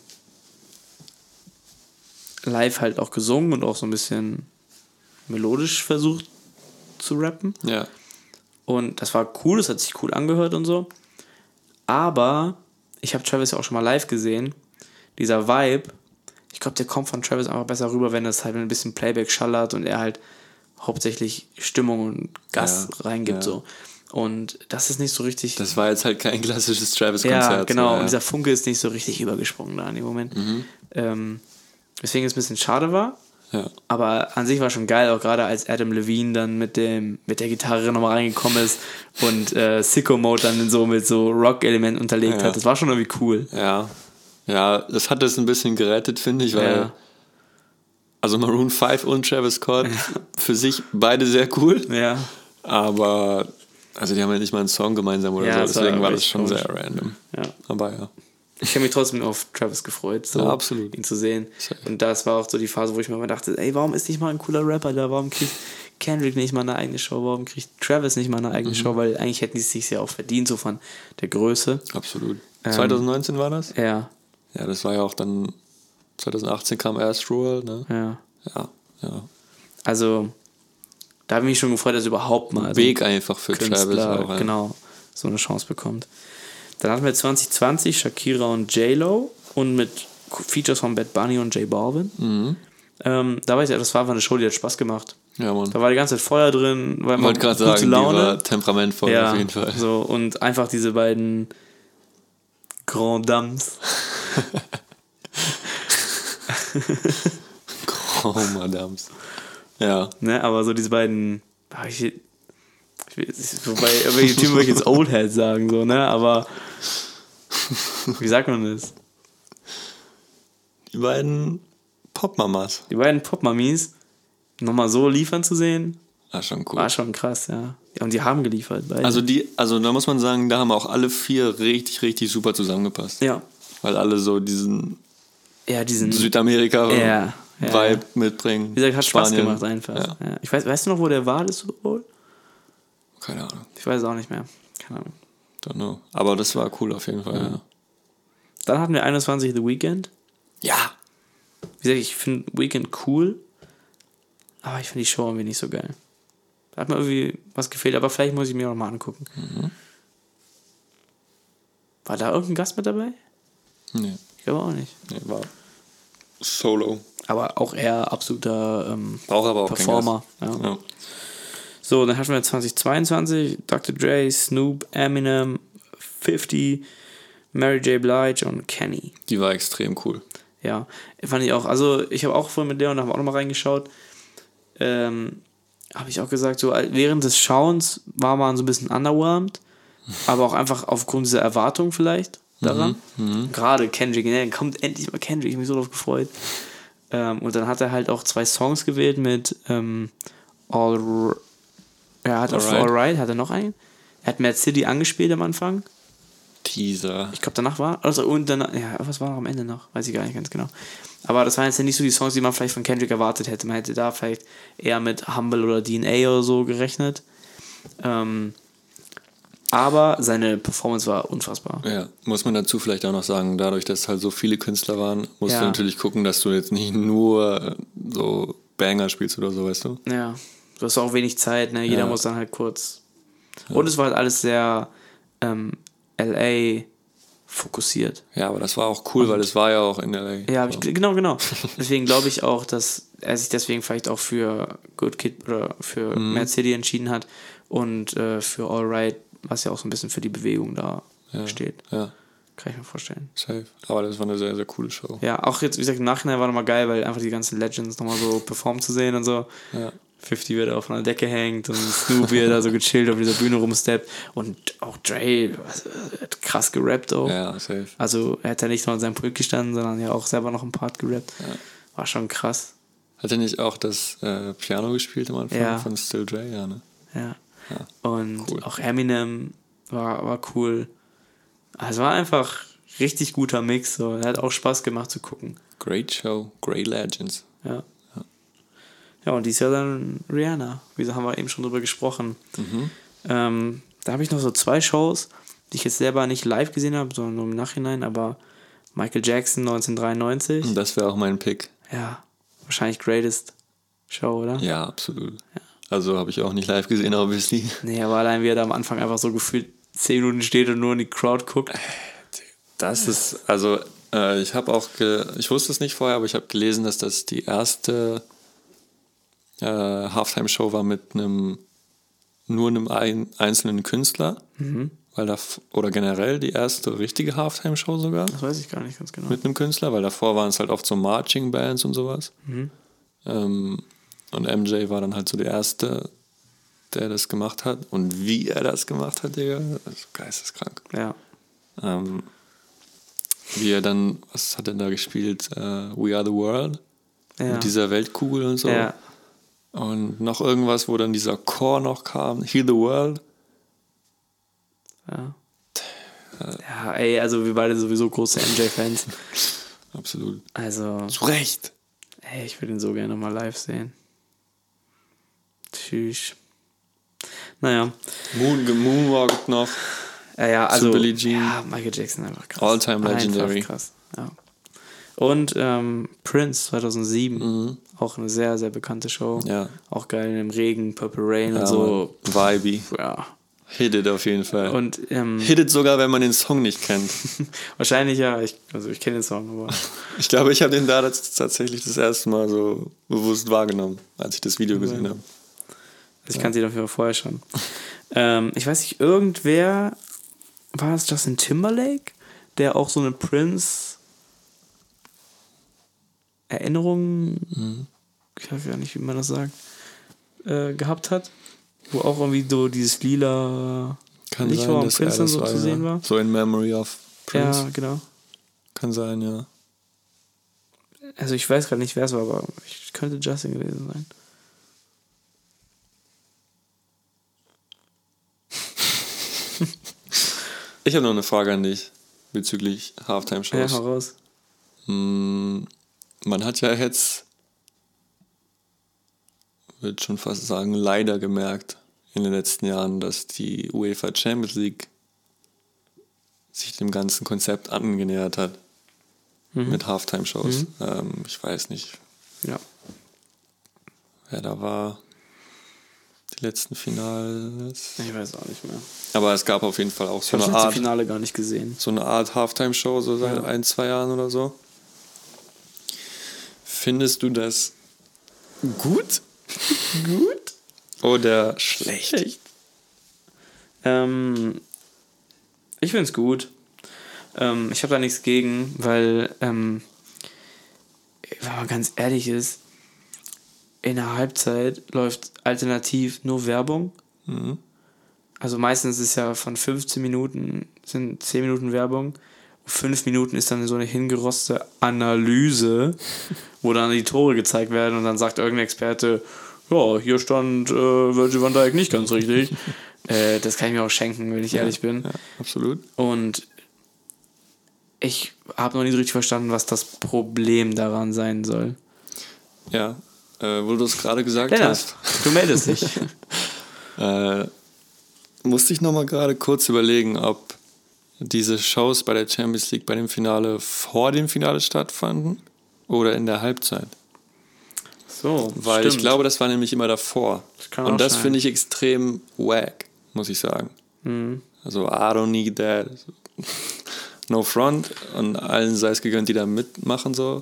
live halt auch gesungen und auch so ein bisschen melodisch versucht zu rappen. ja. Und das war cool, das hat sich cool angehört und so. Aber ich habe Travis ja auch schon mal live gesehen. Dieser Vibe, ich glaube, der kommt von Travis einfach besser rüber, wenn das halt ein bisschen Playback schallert und er halt hauptsächlich Stimmung und Gas Ja, reingibt. ja. so. Und das ist nicht so richtig. Das war jetzt halt kein klassisches Travis-Konzert. ja, genau. so, Und dieser Funke ist nicht so richtig übergesprungen da in dem Moment. Mhm. Ähm, weswegen es ein bisschen schade war. Ja. Aber an sich war schon geil, auch gerade als Adam Levine dann mit dem mit der Gitarre nochmal reingekommen ist und äh, Sicko Mode dann so mit so Rock-Elementen unterlegt Ja. hat. Das war schon irgendwie cool. Ja. Ja, das hat es ein bisschen gerettet, finde ich, weil. Ja. Also Maroon 5 und Travis Scott für sich beide sehr cool. Ja. Aber. Also die haben ja nicht mal einen Song gemeinsam oder Ja, so, das war deswegen war das schon komisch. sehr random. ja. Aber ja. Ich habe mich trotzdem auf Travis gefreut, so Ja, absolut. ihn zu sehen. Und das war auch so die Phase, wo ich mir immer dachte, ey, warum ist nicht mal ein cooler Rapper da? Warum kriegt Kendrick nicht mal eine eigene Show? Warum kriegt Travis nicht mal eine Mhm. eigene Show? Weil eigentlich hätten die es sich ja auch verdient, so von der Größe. Absolut. Ähm, 2019 war das? Ja, Ja, das war ja auch dann. 2018 kam Astral, ne? ja. Ja, ja. Also, da habe ich mich schon gefreut, dass überhaupt mal ein Weg einfach für Travis Künstler auch. ja. genau so eine Chance bekommt. Dann hatten wir 2020 Shakira und J-Lo und mit Features von Bad Bunny und J Balvin. Mhm. Ähm, da weiß ich, das war einfach eine Show, die hat Spaß gemacht. Ja, Mann. Da war die ganze Zeit Feuer drin, war wollte gerade gute sagen, die Laune. war temperamentvoll ja, auf jeden Fall. So, und einfach diese beiden Grand Dames. [laughs] Oh, Madams. Ja. Ne, aber so diese beiden. Wobei, welche Typen würde ich jetzt Old Head sagen, so, ne? Aber. [laughs] Wie sagt man das? Die beiden Popmamas. Die beiden Popmamis nochmal so liefern zu sehen, War schon cool. war schon krass, ja. und die haben geliefert, beide. Also die, also da muss man sagen, da haben auch alle vier richtig, richtig super zusammengepasst. ja. Weil alle so diesen Ja, diesen. Südamerika Ja, ja. Vibe mitbringen. wie gesagt, hat Spaß Spanien. gemacht einfach. Ja. Ja. Ich weiß, weißt du noch, wo der war, das Super Bowl? Keine Ahnung. Ich weiß auch nicht mehr. Keine Ahnung. Don't know. Aber das war cool auf jeden Fall. Ja. Dann hatten wir 21 The Weekend. ja. Wie gesagt, ich finde Weekend cool, aber ich finde die Show irgendwie nicht so geil. Da hat mir irgendwie was gefehlt, aber vielleicht muss ich mir noch mal angucken. Mhm. War da irgendein Gast mit dabei? Nee, Ich glaube auch nicht. nee, war Solo. Aber auch eher absoluter ähm, Braucht aber auch Performer. Ja. Ja. So, dann hatten wir 2022 Dr. Dre, Snoop, Eminem, 50, Mary J. Blige und Kenny. Die war extrem cool. Ja, fand ich auch. Also, ich habe auch vorhin mit Leon, da haben wir auch nochmal reingeschaut. Ähm, habe ich auch gesagt, so äh, während des Schauens war man so ein bisschen underwhelmed, aber auch einfach aufgrund dieser Erwartung vielleicht daran. Gerade Kendrick, ne, kommt endlich mal Kendrick, ich hab mich so drauf gefreut. Ähm, und dann hat er halt auch zwei Songs gewählt mit ähm, All R- ja, hat auf Alright. Alright, hat er noch einen? Er hat Mad City angespielt am Anfang. Teaser. Ich glaube, danach war. Also, und dann, ja, was war noch am Ende noch? Weiß ich gar nicht ganz genau. Aber das waren jetzt ja nicht so die Songs, die man vielleicht von Kendrick erwartet hätte. Man hätte da vielleicht eher mit Humble oder DNA oder so gerechnet. Ähm, aber seine Performance war unfassbar. Ja, muss man dazu vielleicht auch noch sagen, dadurch, dass halt so viele Künstler waren, musst Ja. du natürlich gucken, dass du jetzt nicht nur äh, so Banger spielst oder so, weißt du? Ja, du hast auch wenig Zeit, ne? Jeder Ja. muss dann halt kurz. Und es war halt alles sehr ähm, LA fokussiert. Ja, aber das war auch cool, weil es war ja auch in LA. Ja, hab ich, genau, genau. [laughs] Deswegen glaube ich auch, dass er sich deswegen vielleicht auch für Good Kid oder für Mhm. Mad City entschieden hat und äh, für All Right, was ja auch so ein bisschen für die Bewegung da ja. steht. Ja, Kann ich mir vorstellen. safe. Aber das war eine sehr, sehr coole Show. Ja, auch jetzt, wie gesagt, im Nachhinein war nochmal geil, weil einfach die ganzen Legends nochmal so performen zu sehen und so. Ja. 50 wird auf einer Decke hängt und Snoop wird da so gechillt auf dieser Bühne rumsteppt und auch Dre also, hat krass gerappt auch. Ja, safe. Also er hat ja nicht nur an seinem Pult gestanden, sondern ja auch selber noch ein Part gerappt. War schon krass. Hat er nicht auch das äh, Piano gespielt am Anfang Ja. von Still Dre? Ja, ne? Ja. Und cool. auch Eminem war, war cool. Also war einfach richtig guter Mix. So. Er hat auch Spaß gemacht zu gucken. Great Show, great Legends. Ja. Ja, und dies Jahr dann Rihanna. Wieso haben wir eben schon drüber gesprochen? Ähm, da habe ich noch so zwei Shows, die ich jetzt selber nicht live gesehen habe, sondern nur im Nachhinein, aber Michael Jackson 1993. Und das wäre auch mein Pick. Ja, wahrscheinlich Greatest Show, oder? Ja, absolut. Also habe ich auch nicht live gesehen, obviously. Nee, aber allein wie er da am Anfang einfach so gefühlt 10 Minuten steht und nur in die Crowd guckt. Das ist, also äh, ich habe auch, ich wusste es nicht vorher, aber ich habe gelesen, dass das die erste äh, Halftime-Show war mit einem, nur einem ein, einzelnen Künstler. Weil da, oder generell die erste richtige Halftime-Show sogar. Das weiß ich gar nicht ganz genau. mit einem Künstler, weil davor waren es halt oft so Marching Bands und sowas. Ähm, und MJ war dann halt so der Erste, der das gemacht hat. Und wie er das gemacht hat, Digga, ist geisteskrank. Ja. Ähm, wie er dann, was hat er da gespielt? Äh, We Are the World. Ja. Mit dieser Weltkugel und so. Ja. Und noch irgendwas, wo dann dieser Chor noch kam. Heal the World. Ja. Ja, ey, also wir beide sowieso große MJ-Fans. [laughs] Absolut. Also, Zu Recht. ey, ich würde ihn so gerne mal live sehen. Tschüss. Naja. Moon, gemoonwalkt noch. Ja, ja, also. Billie Jean. Ja, Michael Jackson einfach krass. All-time legendary. Einfach krass, ja. Und ähm, Prince 2007. Auch eine sehr, sehr bekannte Show. Mhm. Ja. Auch geil im Regen, Purple Rain Ja, und so. Vibey. Ja. Hit it auf jeden Fall. Und ähm, Hit it sogar, wenn man den Song nicht kennt. [laughs] wahrscheinlich ja, ich, also ich kenne den Song, aber. [laughs] Ich glaube, ich habe den da tatsächlich das erste Mal so bewusst wahrgenommen, als ich das Video gesehen habe. Also ich kannte ihn auf jeden Fall vorher schon. [laughs] ähm, ich weiß nicht, irgendwer, war es Justin Timberlake, der auch so eine Prince Erinnerung, Mhm. ich weiß gar nicht, wie man das sagt, äh, gehabt hat, wo auch irgendwie so dieses lila Kann Licht sein, war dass Prince so war, zu ja. sehen war. So in Memory of Prince. Ja, genau. Kann sein, ja. Also ich weiß gerade nicht, wer es war, aber ich könnte Justin gewesen sein. Ich habe noch eine Frage an dich bezüglich Ja, Halftime-Shows. hau raus. Mm, Man hat ja jetzt, würde schon fast sagen, leider gemerkt in den letzten Jahren, dass die UEFA Champions League sich dem ganzen Konzept angenähert hat mit Halftime-Shows. Ähm, ich weiß nicht, Ja. wer da war. Die letzten Finals. Ich weiß auch nicht mehr. Aber es gab auf jeden Fall auch Ich so habe eine das Art, Finale gar nicht gesehen. so eine Art Halftime-Show, so seit Ja. ein, zwei Jahren oder so. Findest du das gut? [laughs] Gut? Oder schlecht? Ähm, ich finde es gut. Ähm, ich habe da nichts gegen, weil, ähm, wenn man ganz ehrlich ist, in der Halbzeit läuft alternativ nur Werbung. Also meistens ist ja von 15 Minuten sind 10 Minuten Werbung. 5 Minuten ist dann so eine hingerostete Analyse, wo dann die Tore gezeigt werden und dann sagt irgendein Experte, ja, hier stand äh, Virgil van Dijk nicht ganz richtig. [laughs] äh, das kann ich mir auch schenken, wenn ich ehrlich bin. Ja, absolut. Und ich habe noch nicht richtig verstanden, was das Problem daran sein soll. Ja, äh, wo du es gerade gesagt Lennart, hast, du meldest dich. [laughs] äh, musste ich nochmal gerade kurz überlegen, ob diese Shows bei der Champions League bei dem Finale vor dem Finale stattfanden oder in der Halbzeit. So, Weil ich stimmt. glaube, das war nämlich immer davor. Das Und das finde ich extrem wack, muss ich sagen. Mhm. Also, I don't need that. no front und allen sei es gegönnt, die da mitmachen so.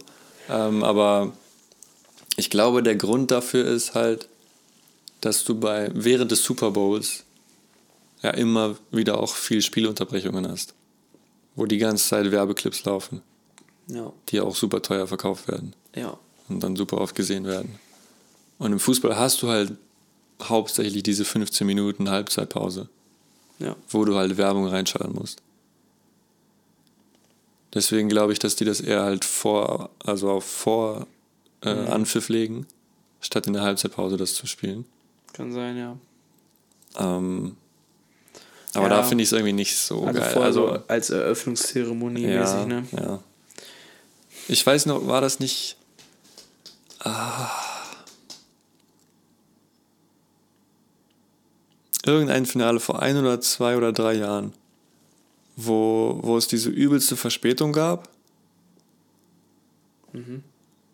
Ähm, aber ich glaube, der Grund dafür ist halt, dass du bei während des Super Bowls ja immer wieder auch viel Spielunterbrechungen hast, wo die ganze Zeit Werbeclips laufen, Ja. die auch super teuer verkauft werden Ja. und dann super oft gesehen werden. Und im Fußball hast du halt hauptsächlich diese 15 Minuten Halbzeitpause, Ja. wo du halt Werbung reinschalten musst. Deswegen glaube ich, dass die das eher halt vor, also auf vor äh, Anpfiff legen, statt in der Halbzeitpause das zu spielen. Kann sein, ja. Ähm, aber Ja. da finde ich es irgendwie nicht so Also geil. Also, so als Eröffnungszeremonie ja, mäßig, ne? ja. Ich weiß noch, war das nicht. Ah, irgendein Finale vor ein oder zwei oder drei Jahren, wo, wo es diese übelste Verspätung gab. Mhm.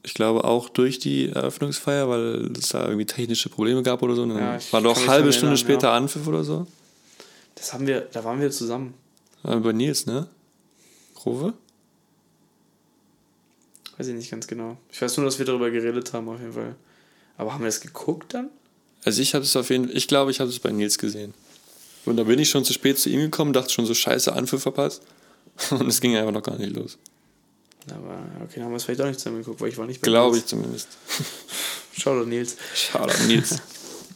Ich glaube auch durch die Eröffnungsfeier, weil es da irgendwie technische Probleme gab oder so. Ja, war doch halbe Stunde erinnern, später ja. Anpfiff oder so. Das haben wir, da waren wir zusammen. Bei Nils, ne? Grove? Weiß ich nicht ganz genau. Ich weiß nur, dass wir darüber geredet haben, auf jeden Fall. Aber haben wir das geguckt dann? Also ich habe es auf jeden Fall, ich glaube, ich habe es bei Nils gesehen. Und da bin ich schon zu spät zu ihm gekommen, dachte schon so scheiße Anpfiff verpasst. [laughs] Und es ging einfach noch gar nicht los. Aber okay, dann haben wir es vielleicht auch nicht zusammen geguckt, weil ich war nicht bei Glaube ich zumindest. [laughs] Schau doch, Nils. Schade, Nils.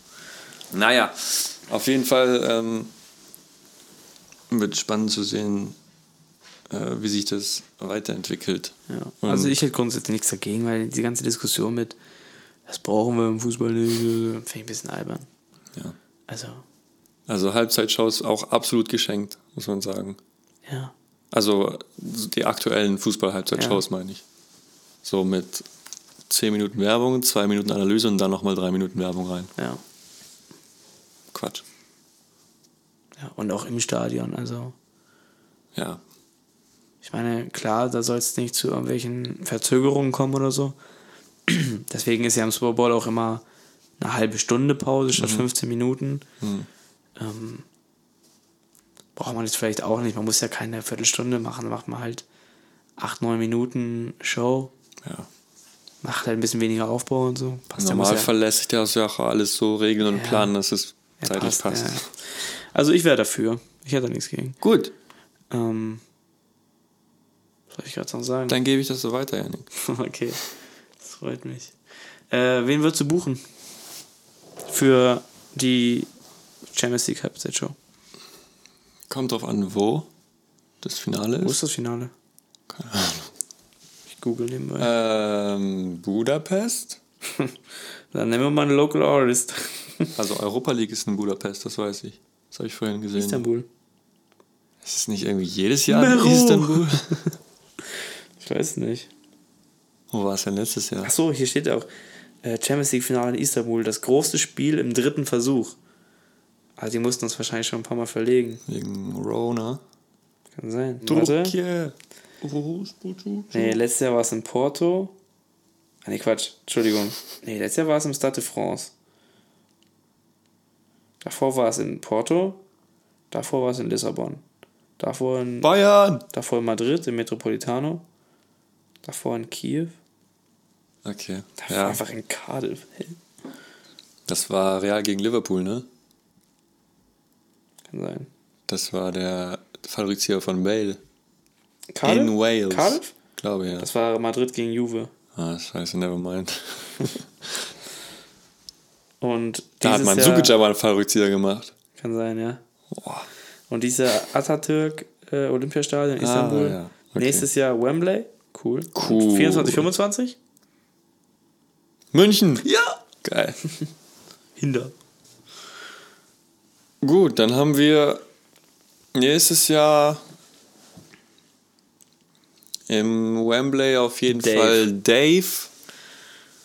[laughs] naja, auf jeden Fall ähm, wird spannend zu sehen, äh, wie sich das weiterentwickelt. Ja. Also ich hätte grundsätzlich nichts dagegen, weil die ganze Diskussion mit, das brauchen wir im Fußball nicht, äh, finde ich ein bisschen albern. Ja. Also, Also Halbzeitshows auch absolut geschenkt, muss man sagen. ja. Also die aktuellen Fußball-Halbzeitshows meine ich. So mit 10 Minuten Werbung, 2 Minuten Analyse und dann nochmal 3 Minuten Werbung rein. Ja. Quatsch. Ja. Und auch im Stadion, also. Ja. Ich meine, klar, da soll es nicht zu irgendwelchen Verzögerungen kommen oder so. [clears throat] Deswegen ist ja im Super Bowl auch immer eine halbe Stunde Pause statt 15 Minuten. Ähm, braucht man jetzt vielleicht auch nicht. Man muss ja keine Viertelstunde machen. Macht man halt 8, 9 Minuten Show. ja. Macht halt ein bisschen weniger Aufbau und so. Passt Im ja, muss Normalfall lässt sich das ja auch alles so regeln und Ja. planen, dass es ja, zeitlich passt. ja. Also ich wäre dafür. Ich hätte da nichts gegen. Gut, Ähm, was soll ich gerade noch sagen? dann gebe ich das so weiter, Janik. [laughs] Okay, das freut mich. Äh, wen würdest du buchen? Für die Champions League Halbzeit Show. Kommt drauf an, wo das Finale Wo ist. ist das Finale? Keine Ahnung. Ich google nebenbei. Ähm, Budapest? [laughs] Dann nehmen wir mal einen Local Artist. Also Europa League ist in Budapest, das weiß ich. Das habe ich vorhin gesehen. Istanbul. Ist es nicht irgendwie jedes Jahr in Meru. Istanbul? [laughs] Ich weiß nicht. Wo war es denn letztes Jahr? Achso, hier steht auch äh, Champions League Finale in Istanbul. Das große Spiel im dritten Versuch. Also die mussten uns wahrscheinlich schon ein paar Mal verlegen. Wegen Rona. Kann sein. Warte. Nee, letztes Jahr war es in Porto. Ah, nee, Quatsch. Entschuldigung. Nee, letztes Jahr war es im Stade de France. Davor war es in Porto. Davor war es in Lissabon. Davor in, Bayern! davor in Madrid, im Metropolitano. Davor in Kiew. Okay. Davor Ja, einfach in Cardiff. Das war Real gegen Liverpool, ne? Kann sein. Das war der Fallrückzieher von Bale. Cardiff? In Wales. Cardiff? Glaube ja. Das war Madrid gegen Juve. Ah, scheiße, never mind. Und Da hat man Sukic aber einen Fallrückzieher gemacht. Kann sein, ja. Boah. Und dieser Atatürk äh, Olympiastadion in Istanbul. Ah, ja. Okay. Nächstes Jahr Wembley. Cool. Cool. 24, 25? München! Ja. Geil. [laughs] Hinder. Gut, dann haben wir nächstes Jahr im Wembley auf jeden Dave. Fall Dave,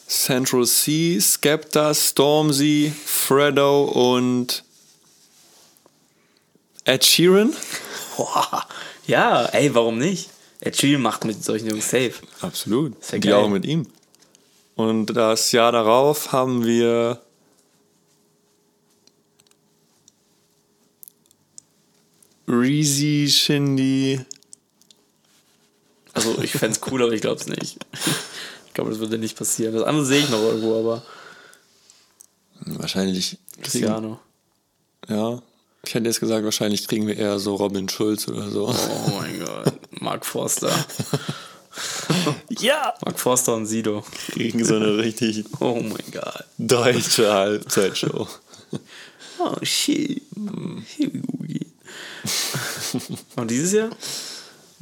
Central C, Skepta, Stormzy, Freddo und Ed Sheeran. Boah. Ja, ey, warum nicht? Ed Sheeran macht mit solchen Jungs safe. Absolut. Ja Die auch mit ihm. Und das Jahr darauf haben wir Reezy, Shindy, So, ich fände es cool, aber ich glaube es nicht. Ich glaube, das würde nicht passieren. Das andere sehe ich noch irgendwo, aber Wahrscheinlich Cristiano. ja. Ich hätte jetzt gesagt, wahrscheinlich kriegen wir eher so Robin Schulz oder so. Oh mein Gott. Mark Forster. [laughs] Ja! Mark Forster und Sido. Kriegen so eine richtig Oh mein Gott. deutsche Halbzeitshow. Oh shit. Here we go again. [laughs] Und dieses Jahr?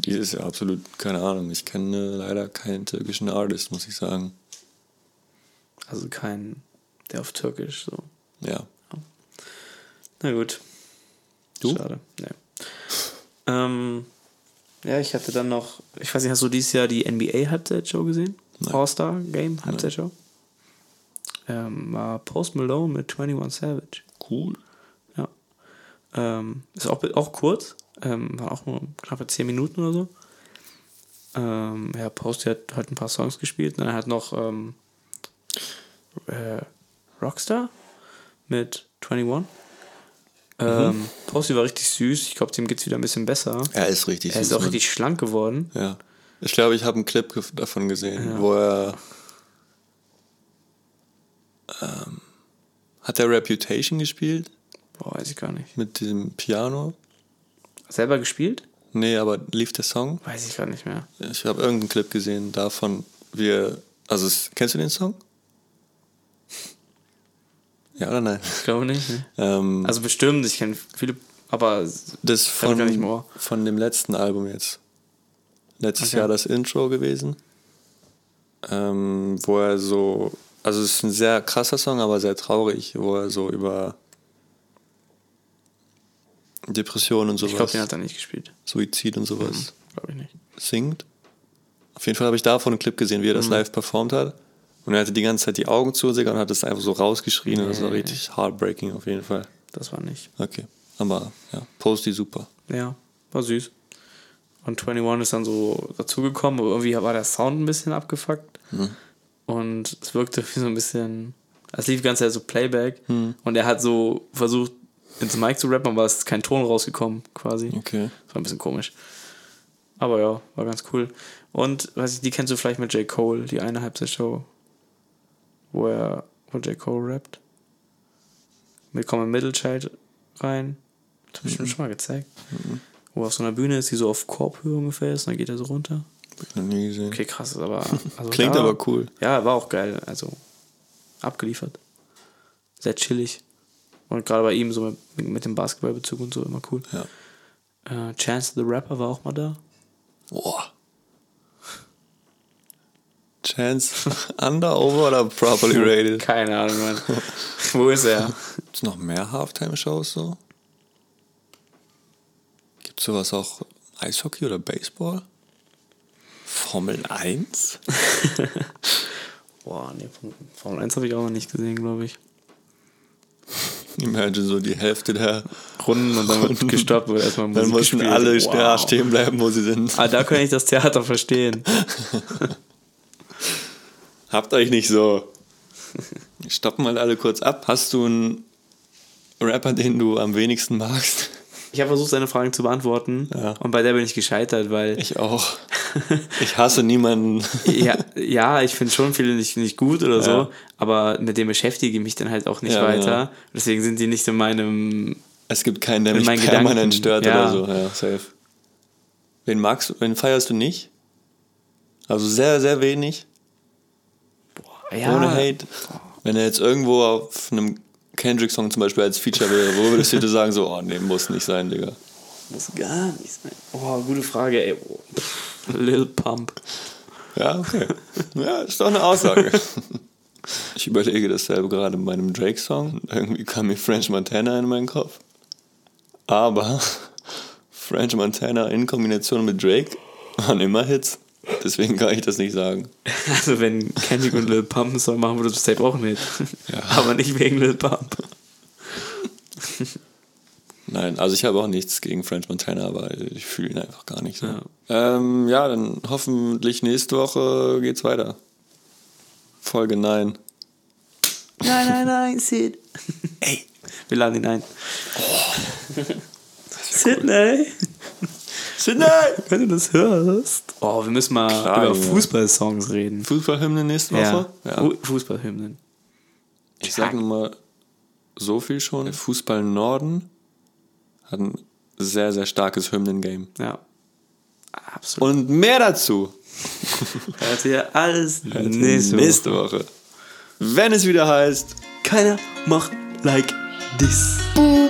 Dieses Jahr absolut keine Ahnung. Ich kenne leider keinen türkischen Artist, muss ich sagen. Also kein, der auf Türkisch so. Ja. Na gut. Du? Schade. Nee. Ähm, ja, ich hatte dann noch, ich weiß nicht, hast du dieses Jahr die NBA-Halbzeitshow gesehen? Nein. All-Star-Game, Halbzeitshow? Ähm, war Post Malone mit 21 Savage. Cool. Ja. Ähm, ist auch, auch kurz. Ähm, waren auch nur knappe 10 Minuten oder so. Ähm, ja, Post hat halt ein paar Songs gespielt. Dann hat noch ähm, äh, Rockstar mit 21. Ähm, Posty war richtig süß. Ich glaube, dem geht es wieder ein bisschen besser. Er ist richtig Er ist süß, auch Mann. richtig schlank geworden. Ja. Ich glaube, ich habe einen Clip davon gesehen, Ja. wo er. Ähm, hat er Reputation gespielt? Boah, weiß ich gar nicht. Mit diesem Piano? Selber gespielt? Nee, aber lief der Song? Weiß ich gar nicht mehr. Ich habe irgendeinen Clip gesehen davon, wie er. Also, kennst du den Song? Ja oder nein? Ich glaube nicht. Ne? Ähm, Also bestimmt, ich kenne viele, aber das ich gar nicht von, Ohr. von dem letzten Album jetzt. Letztes Okay. Jahr das Intro gewesen. Ähm, wo er so. Also, es ist ein sehr krasser Song, aber sehr traurig, wo er so über Depressionen und sowas, ich glaube, den hat er nicht gespielt. Suizid und sowas Glaube ich nicht. singt. Auf jeden Fall habe ich davon einen Clip gesehen, wie er Mhm. das live performt hat. Und er hatte die ganze Zeit die Augen zu sich und hat das einfach so rausgeschrien und das war richtig heartbreaking auf jeden Fall. Das war nicht. Okay. Aber ja, Posty super. Ja, war süß. Und 21 ist dann so dazugekommen, aber irgendwie war der Sound ein bisschen abgefuckt. Und es wirkte wie so ein bisschen. Es lief die ganze Zeit so Playback. Und er hat so versucht, ins Mic zu rappen, aber es ist kein Ton rausgekommen, quasi. Okay. Das war ein bisschen komisch. Aber ja, war ganz cool. Und, weiß ich, die kennst du vielleicht mit J. Cole, die eine Halbzeitshow, wo er, wo J. Cole rappt. Mit Common Middle Child rein. Das hab ich schon mal gezeigt. Wo er auf so einer Bühne ist, die so auf Korbhöhe ungefähr ist, und dann geht er so runter. Ich noch nie gesehen. Okay, krass, aber. Also Klingt da- aber cool. Ja, war auch geil. Also, abgeliefert. Sehr chillig. Und gerade bei ihm so mit, mit dem Basketballbezug und so immer cool. Ja. Äh, Chance the Rapper war auch mal da. Boah. Chance [laughs] under, over oder properly rated? Keine Ahnung, Mann. Wo ist er? Gibt es noch mehr Halftime-Shows so? Gibt es sowas auch Eishockey oder Baseball? Formel 1? [laughs] Boah, nee, Formel- Formel 1 habe ich auch noch nicht gesehen, glaube ich. Imagine so die Hälfte der Runden und dann wird gestoppt, wird erstmal Musik Dann mussten gespielt. alle Wow. stehen bleiben, wo sie sind. Ah, da kann ich das Theater verstehen. [laughs] Habt euch nicht so. Stoppen mal alle kurz ab. Hast du einen Rapper, den du am wenigsten magst? Ich habe versucht, seine Fragen zu beantworten Ja. und bei der bin ich gescheitert, weil Ich auch. Ich hasse niemanden. ja, ja, ich finde schon viele nicht, nicht gut oder so, Ja. aber mit dem beschäftige ich mich dann halt auch nicht Ja, weiter. ja. Deswegen sind die nicht in meinem. Es gibt keinen, der mich permanent Gedanken. stört oder so. Ja, safe. Wen magst du, wen feierst du nicht? Also sehr, sehr wenig. Ja, Ohne Hate. Wenn er jetzt irgendwo auf einem Kendrick-Song zum Beispiel als Feature wäre, wo würdest du dir sagen, so, oh nee, muss nicht sein, Digga. muss gar nicht sein. Oh, gute Frage, ey. [laughs] Lil Pump. Ja, okay. Ja, ist doch eine Aussage. [laughs] Ich überlege dasselbe gerade bei einem Drake-Song. Irgendwie kam mir French Montana in meinen Kopf. Aber [laughs] French Montana in Kombination mit Drake waren immer Hits. Deswegen kann ich das nicht sagen. Also, wenn Kendrick und Lil Pump einen Song machen, würde das safe auch mit. Ja. Aber nicht wegen Lil Pump. Nein, also ich habe auch nichts gegen French Montana, aber ich fühle ihn einfach gar nicht so. Ja, ähm, ja dann hoffentlich nächste Woche geht's weiter. Folge 9. Nein, nein, nein, Sid. [laughs] Ey. Wir laden ihn ein. Sydney. Sydney! [laughs] Wenn du das hörst. Oh, wir müssen mal Klar, über. Fußballsongs reden. Fußballhymne nächste Woche? Ja. Fu- Fußballhymnen. Ich sag nur mal so viel schon. Fußball Norden hat ein sehr, sehr starkes Hymnen-Game. Ja. Absolut. Und mehr dazu [laughs] Hört ihr alles nächste nächste, Woche. Wenn es wieder heißt, Keiner macht like this. Boom.